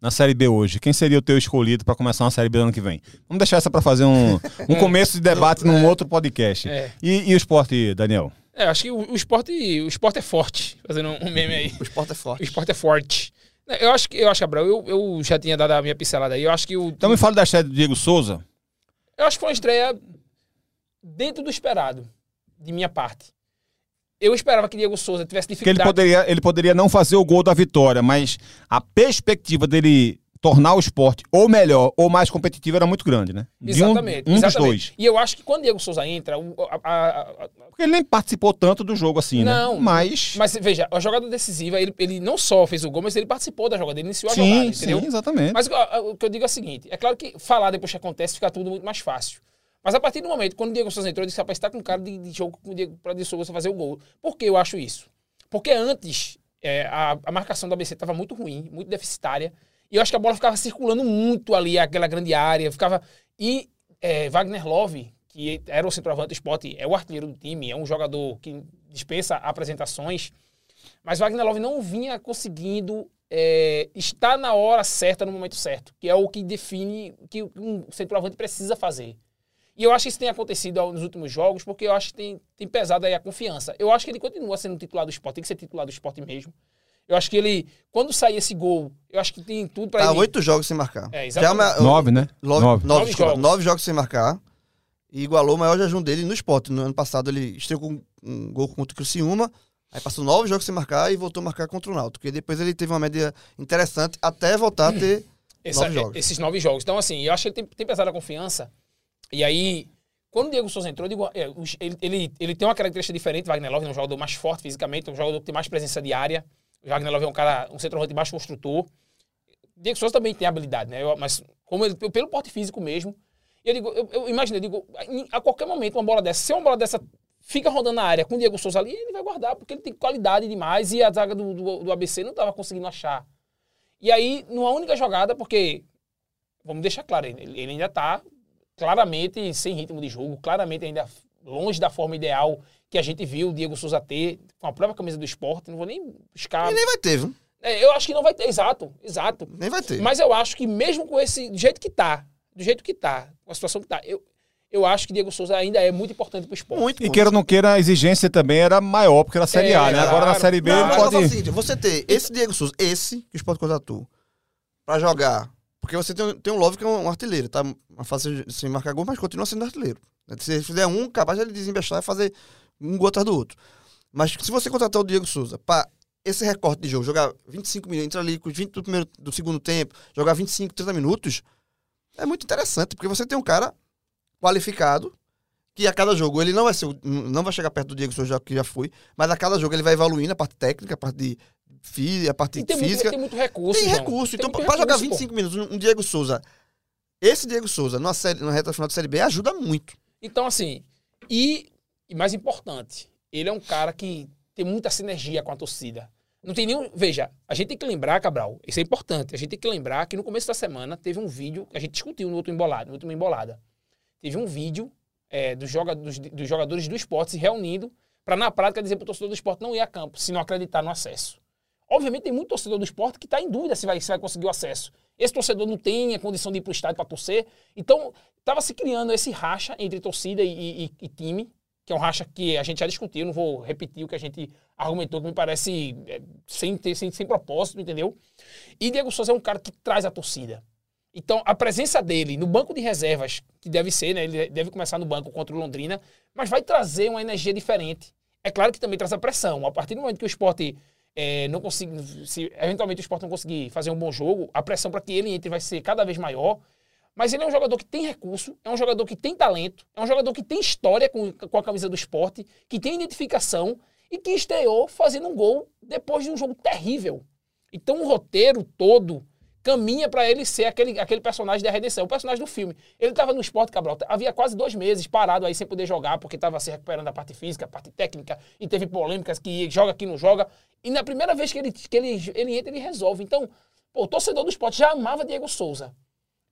na Série B hoje, quem seria o teu escolhido para começar uma Série B no ano que vem? Vamos deixar essa para fazer um, um começo de debate num outro podcast. É. E, e o esporte, Daniel? É, acho que o, o esporte, o esporte é forte. Fazendo um meme aí. O esporte é O forte. esporte é forte. É, Eu acho que, eu acho, Gabriel, eu, eu já tinha dado a minha pincelada aí. Eu acho que o. Então me fala da estreia do Diego Souza. Eu acho que foi uma estreia dentro do esperado, de minha parte. Eu esperava que Diego Souza tivesse Porque ele dificuldade. poderia, ele poderia não fazer o gol da vitória, mas a perspectiva dele tornar o esporte ou melhor ou mais competitivo era muito grande, né? De um- Exatamente. Um, dos exatamente. dois. E eu acho que quando Diego Souza entra, o- a- a- a- Porque ele nem participou tanto do jogo assim, Não, né? Mas. mas veja, a jogada decisiva, ele, ele não só fez o gol, mas ele participou da jogada, ele iniciou a sim, jogada, sim, entendeu? exatamente. Mas o que eu digo é o seguinte: é claro que falar depois que acontece fica tudo muito mais fácil. Mas a partir do momento, quando o Diego Souza entrou, eu disse: rapaz, tá com cara de, de jogo com o Diego para Diego Souza fazer o gol. Por que eu acho isso? Porque antes é, a, a marcação do ABC estava muito ruim, muito deficitária. E eu acho que a bola ficava circulando muito ali, aquela grande área. ficava E é, Wagner Love, que era o centroavante do esporte, é o artilheiro do time, é um jogador que dispensa apresentações. Mas Wagner Love não vinha conseguindo é, estar na hora certa, no momento certo, que é o que define que um centroavante precisa fazer. E eu acho que isso tem acontecido nos últimos jogos, porque eu acho que tem, tem pesado aí a confiança. Eu acho que ele continua sendo titular do esporte, tem que ser titular do esporte mesmo. Eu acho que ele, quando sair esse gol, eu acho que tem tudo pra Tá ele. oito jogos sem marcar. É, Já é exatamente. Nove, né? Nove, Nove. nove, desculpa, jogos. nove jogos sem marcar. E igualou o maior jejum dele no esporte. No ano passado ele estreou com um gol contra o Criciúma. Aí passou nove jogos sem marcar e voltou a marcar contra o Náutico. E depois ele teve uma média interessante até voltar a ter Essa- nove jogos. Esses nove jogos. Então, assim, eu acho que ele tem, tem pesado a confiança. E aí, quando o Diego Souza entrou, digo, é, ele, ele, ele tem uma característica diferente. Wagner Love é um jogador mais forte fisicamente, um jogador que tem mais presença de área. O Wagner Love é um cara, um centroavante mais construtor. Diego Souza também tem habilidade, né? Eu- mas como ele, pelo porte físico mesmo. Eu digo, eu, eu imagino, eu digo, a qualquer momento uma bola dessa, se uma bola dessa fica rodando na área com o Diego Souza ali, ele vai guardar, porque ele tem qualidade demais e a zaga do, do, do ABC não estava conseguindo achar. E aí, numa única jogada, porque, vamos deixar claro, ele, ele ainda está claramente sem ritmo de jogo, claramente ainda longe da forma ideal que a gente viu o Diego Souza ter com a própria camisa do esporte. Não vou nem buscar. E nem vai ter, viu? É, eu acho que não vai ter, exato, exato. Nem vai ter. Mas eu acho que mesmo com esse, do jeito que tá, do jeito que tá, com a situação que tá, eu, eu acho que Diego Souza ainda é muito importante pro esporte. Muito, E muito. queira ou não queira, a exigência também era maior, porque era a Série É, A, né? Agora na claro. Série B Não, ele mas o pode. seguinte, você ter esse Diego Souza, esse que o Sport contratou, pra jogar. Porque você tem, tem um Love que é um, artilheiro, tá? Uma fase sem marcar gol, mas continua sendo artilheiro. Se ele fizer um, capaz de ele desembestar e fazer um gol atrás do outro. Mas se você contratar o Diego Souza pra esse recorte de jogo, jogar 25 minutos, entrar ali com os 20 do, primeiro, do segundo tempo, jogar 25, 30 minutos, é muito interessante, porque você tem um cara qualificado, que a cada jogo ele não vai ser, não vai chegar perto do Diego Souza que já foi, mas a cada jogo ele vai evoluindo a parte técnica, a parte de a parte E tem muito, física. tem muito recurso. Tem recurso. Tem Então, muito pra jogar recurso, pô. 25 minutos, um Diego Souza, esse Diego Souza, numa, série, numa reta final da Série B, ajuda muito. Então, assim, e, e mais importante, ele é um cara que tem muita sinergia com a torcida. Não tem nenhum. Veja, a gente tem que lembrar, Cabral, isso é importante. A gente tem que lembrar que no começo da semana teve um vídeo a gente discutiu no outro embolado, no último embolada. Teve um vídeo é, dos, joga, dos, dos jogadores do esporte se reunindo para, na prática, dizer para o torcedor do esporte não ir a campo, se não acreditar no acesso. Obviamente, tem muito torcedor do esporte que está em dúvida se vai, se vai conseguir o acesso. Esse torcedor não tem a condição de ir para o estádio para torcer. Então, estava se criando esse racha entre torcida e, e- e time, que é um racha que a gente já discutiu, não vou repetir o que a gente argumentou, que me parece é, sem, ter, sem, sem propósito, entendeu? E Diego Souza é um cara que traz a torcida. Então, a presença dele no banco de reservas, que deve ser, né? Ele deve começar no banco contra o Londrina, mas vai trazer uma energia diferente. É claro que também traz a pressão. A partir do momento que o esporte é, não conseguir, se eventualmente o esporte não conseguir fazer um bom jogo, a pressão para que ele entre vai ser cada vez maior. Mas ele é um jogador que tem recurso, é um jogador que tem talento, é um jogador que tem história com, com a camisa do esporte, que tem identificação e que estreou fazendo um gol depois de um jogo terrível. Então o roteiro todo caminha para ele ser aquele, aquele personagem da redenção, o personagem do filme. Ele estava no esporte, Cabral, havia quase dois meses parado aí sem poder jogar, porque estava se recuperando da parte física, a parte técnica, e teve polêmicas que joga aqui, não joga. E na primeira vez que ele, que ele, ele entra, ele resolve. Então, pô, o torcedor do esporte já amava Diego Souza.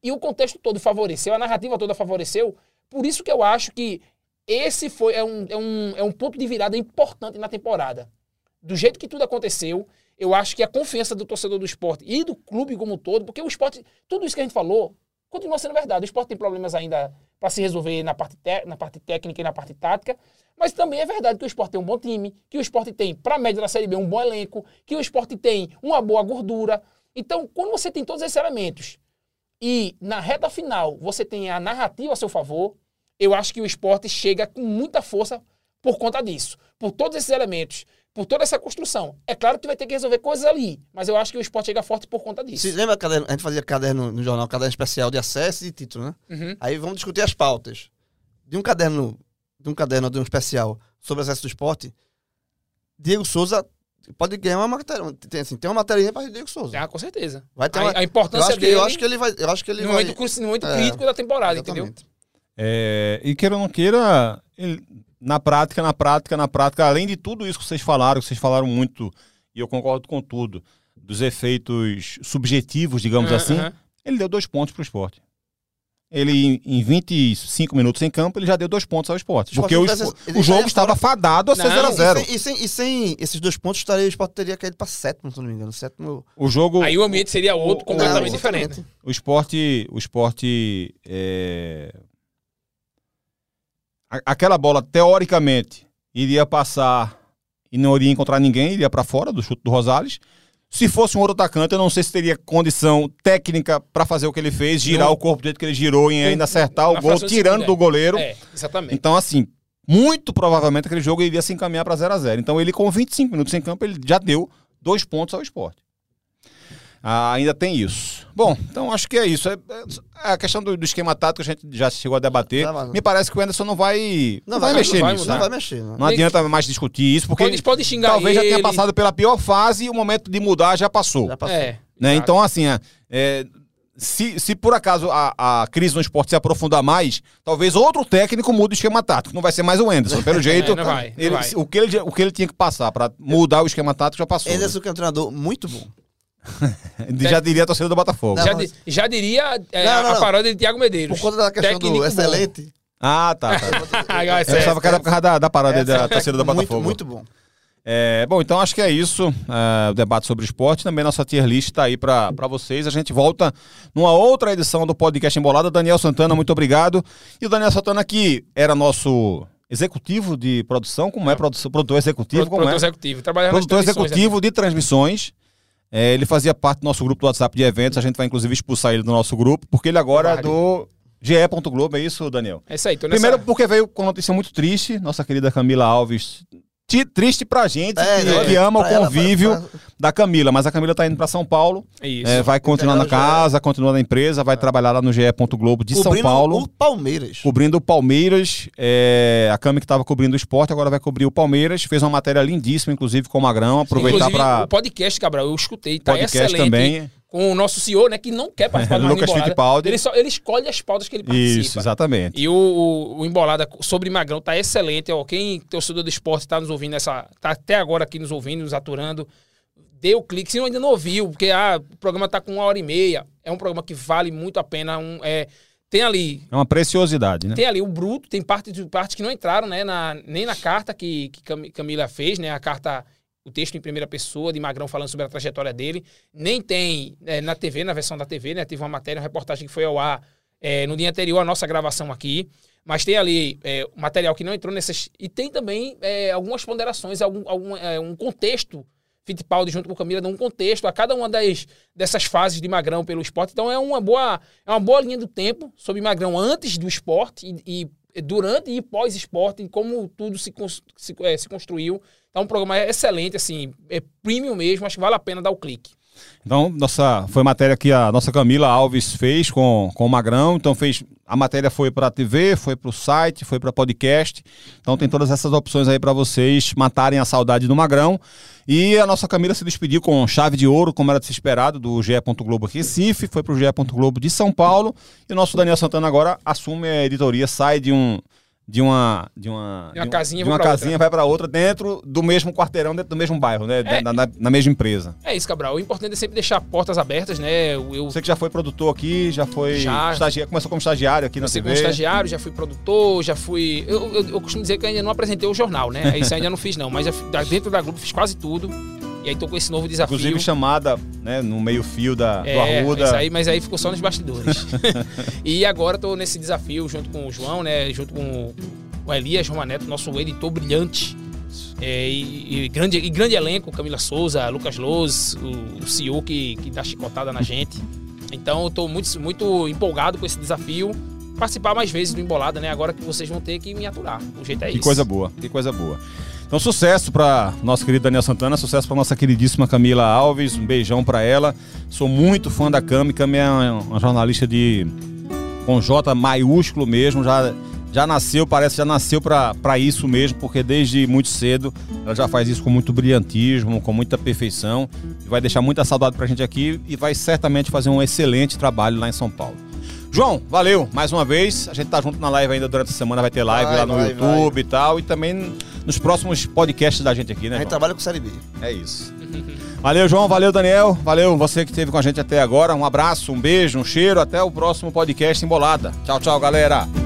E o contexto todo favoreceu, a narrativa toda favoreceu. Por isso que eu acho que esse foi é um, é um, é um ponto de virada importante na temporada. Do jeito que tudo aconteceu, eu acho que a confiança do torcedor do esporte e do clube como um todo, porque o esporte, tudo isso que a gente falou, continua sendo verdade. O esporte tem problemas ainda para se resolver na parte, te- na parte técnica e na parte tática, mas também é verdade que o esporte tem um bom time, que o esporte tem, para a média da Série B, um bom elenco, que o esporte tem uma boa gordura. Então, quando você tem todos esses elementos e na reta final você tem a narrativa a seu favor, eu acho que o esporte chega com muita força por conta disso. Por todos esses elementos, por toda essa construção. É claro que vai ter que resolver coisas ali, mas eu acho que o esporte chega forte por conta disso. Se lembra caderno, a gente fazia caderno no jornal, caderno especial de acesso e de título, né? Uhum. Aí vamos discutir as pautas. De um caderno, de um caderno de um especial sobre acesso do esporte, Diego Souza pode ganhar uma matéria. Tem, assim, tem uma matéria para Diego Souza. Ah, com certeza. Vai ter a, uma, a eu, importância que, dele eu acho que ele vai. Eu acho que ele no vai. momento, no momento É, crítico da temporada, entendeu? exatamente. É, e queira ou não queira, ele- na prática, na prática, na prática, além de tudo isso que vocês falaram, que vocês falaram muito, e eu concordo com tudo, dos efeitos subjetivos, digamos Aham, assim, ele deu dois pontos pro esporte. Ele, em 25 minutos em campo, ele já deu dois pontos ao esporte. O esporte Porque o, espo- o jogo saía estava fora- fadado a ser Não, 0x0. E sem, e, sem, e sem esses dois pontos, estaria, o esporte teria caído para sétimo, se não me engano. Sétimo. O jogo. Aí o ambiente seria outro, o- completamente Não, diferente. O esporte. O esporte. é, a- Aquela bola, teoricamente, iria passar e não iria encontrar ninguém, iria para fora do chute do Rosales. Se fosse um outro atacante, eu não sei se teria condição técnica para fazer o que ele fez, girar Não. o corpo do jeito que ele girou e ainda acertar o gol, tirando segundo, do é. goleiro. É, exatamente. Então, assim, muito provavelmente aquele jogo iria se encaminhar para 0 a 0 Então, ele, com 25 minutos em campo, ele já deu dois pontos ao esporte. Ah, ainda tem isso. Bom, então acho que é isso. É, é a questão do, do esquema tático a gente já chegou a debater. Tá, mas- Me parece que o Anderson não vai, não vai, não mexer vai nisso. mudar. Não né? vai mexer, né? Não adianta mais discutir isso, porque Pode, ele pode xingar talvez já tenha ele. passado pela pior fase e o momento de mudar já passou. Já passou. É. né? Então, assim, é, é, se, se por acaso a, a crise no esporte se aprofundar mais, talvez outro técnico mude o esquema tático. Não vai ser mais o Anderson. Pelo jeito, não vai, não ele- vai. O, que ele, o que ele tinha que passar para mudar o esquema tático já passou. né? Anderson que é um treinador muito bom. Já diria a torcida do Botafogo. Não, Já, di- já diria é, Não, não, a não. paródia de Thiago Medeiros. Por conta da questão Técnico do bom. excelente. Ah, tá. tá. Ah, Eu é pensava que era por causa da, da parada da torcida do muito, Botafogo. muito bom. É, bom, então acho que é isso. é, o debate sobre esporte. Também nossa tier list está aí para vocês. A gente volta numa outra edição do podcast Embolada. Daniel Santana, muito obrigado. E o Daniel Santana, que era nosso executivo de produção, como é, produção, produtor executivo, Pro- como Produtor é? executivo. Trabalhava nas Produtor transmissões, executivo de transmissões. É, ele fazia parte do nosso grupo do WhatsApp de eventos. A gente vai inclusive expulsar ele do nosso grupo, porque ele agora é do GE.globo. É isso, Daniel? É isso aí. Tô nessa... Primeiro porque veio com notícia muito triste, nossa querida Camila Alves. Triste pra gente, É, que, né? que ama o ela, convívio pra- pra- da Camila. Mas a Camila tá indo pra São Paulo, Isso. é, vai continuar na casa, continua na empresa, vai trabalhar lá no GE. Globo de São Cobrindo Paulo, O Palmeiras. cobrindo o Palmeiras. é, a Cami que tava cobrindo o esporte, agora vai cobrir o Palmeiras. Fez uma matéria lindíssima, inclusive, com o Magrão. Aproveitar pra o podcast, Cabral, eu escutei. Tá podcast excelente. também. Com o nosso senhor, né, que não quer participar do Lucas Embolada. Fittipaldi. Ele, só, ele escolhe as pautas que ele participa. Isso, exatamente. E o, o, o Embolada sobre Magrão tá excelente. Ó, quem torcedor do esporte tá nos ouvindo nessa. tá até agora aqui nos ouvindo, nos aturando. Dê o clique. Se ainda não ouviu, porque ah, o programa tá com uma hora e meia. É um programa que vale muito a pena. Um, é, tem ali. É uma preciosidade, né? Tem ali o bruto, tem parte de partes que não entraram, né? Na, nem na carta que, que Cam- Camila fez, né? A carta, o texto em primeira pessoa de Magrão falando sobre a trajetória dele. Nem tem é, na TV, na versão da TV, né? Teve uma matéria, uma reportagem que foi ao ar é, no dia anterior à nossa gravação aqui. Mas tem ali é, material que não entrou nessas. E tem também é, algumas ponderações, algum, algum, é, um contexto. Fittipaldi junto com Camila dão um contexto a cada uma das, dessas fases de Magrão pelo esporte. Então é uma boa, é uma boa linha do tempo sobre Magrão antes do esporte e, e durante e pós-esporte, como tudo se, se, é, se construiu. Então um programa excelente, assim, é premium mesmo, acho que vale a pena dar o clique. Então, nossa, foi matéria que a nossa Camila Alves fez com, com o Magrão. Então, fez a matéria foi para a TV, foi para o site, foi para podcast. Então, tem todas essas opções aí para vocês matarem a saudade do Magrão. E a nossa Camila se despediu com chave de ouro, como era de se esperado, do GE. Globo Recife, foi para o GE. Globo de São Paulo. E o nosso Daniel Santana agora assume a editoria, sai de um. De uma, de uma, De uma um- casinha, de vai uma pra casinha outra. vai para outra dentro do mesmo quarteirão, dentro do mesmo bairro, né? É. Na, na- na mesma empresa. É isso, Cabral. O importante é sempre deixar portas abertas, né? Eu, eu Você que já foi produtor aqui, já foi Já. estagiário, começou como estagiário aqui na Comecei TV. como estagiário, já fui produtor, já fui. Eu, eu, eu costumo dizer que ainda não apresentei o jornal, né? Isso ainda não fiz, não. Mas já dentro da Globo fiz quase tudo. E aí tô com esse novo desafio. Inclusive chamada, né, no meio-fio da, do É, Arruda. mas aí, mas aí ficou só nos bastidores. e agora tô nesse desafio junto com o João, né? Junto com o Elias Romaneto, nosso editor brilhante. É, e, e grande, e grande elenco, Camila Souza, Lucas Loz, o, o CEO que, que dá chicotada na gente. Então eu tô muito, muito empolgado com esse desafio. participar mais vezes do Embolada, né? Agora que vocês vão ter que me aturar. O jeito é Que isso. coisa boa, que coisa boa. Então, sucesso para nosso querido Daniel Santana, sucesso para nossa queridíssima Camila Alves, um beijão para ela. Sou muito fã da Cami, Cami é uma, jornalista de com J maiúsculo mesmo, já já nasceu, parece já nasceu para isso mesmo, porque desde muito cedo ela já faz isso com muito brilhantismo, com muita perfeição, vai deixar muita saudade pra gente aqui e vai certamente fazer um excelente trabalho lá em São Paulo. João, valeu mais uma vez. A gente tá junto na live ainda durante a semana, vai ter live Vai, lá no vai, YouTube e tal, e também nos próximos podcasts da gente aqui, né? A gente João? trabalha com Série B. É isso. Valeu, João. Valeu, Daniel. Valeu você que esteve com a gente até agora. Um abraço, um beijo, um cheiro. Até o próximo podcast Embolada. Tchau, tchau, galera.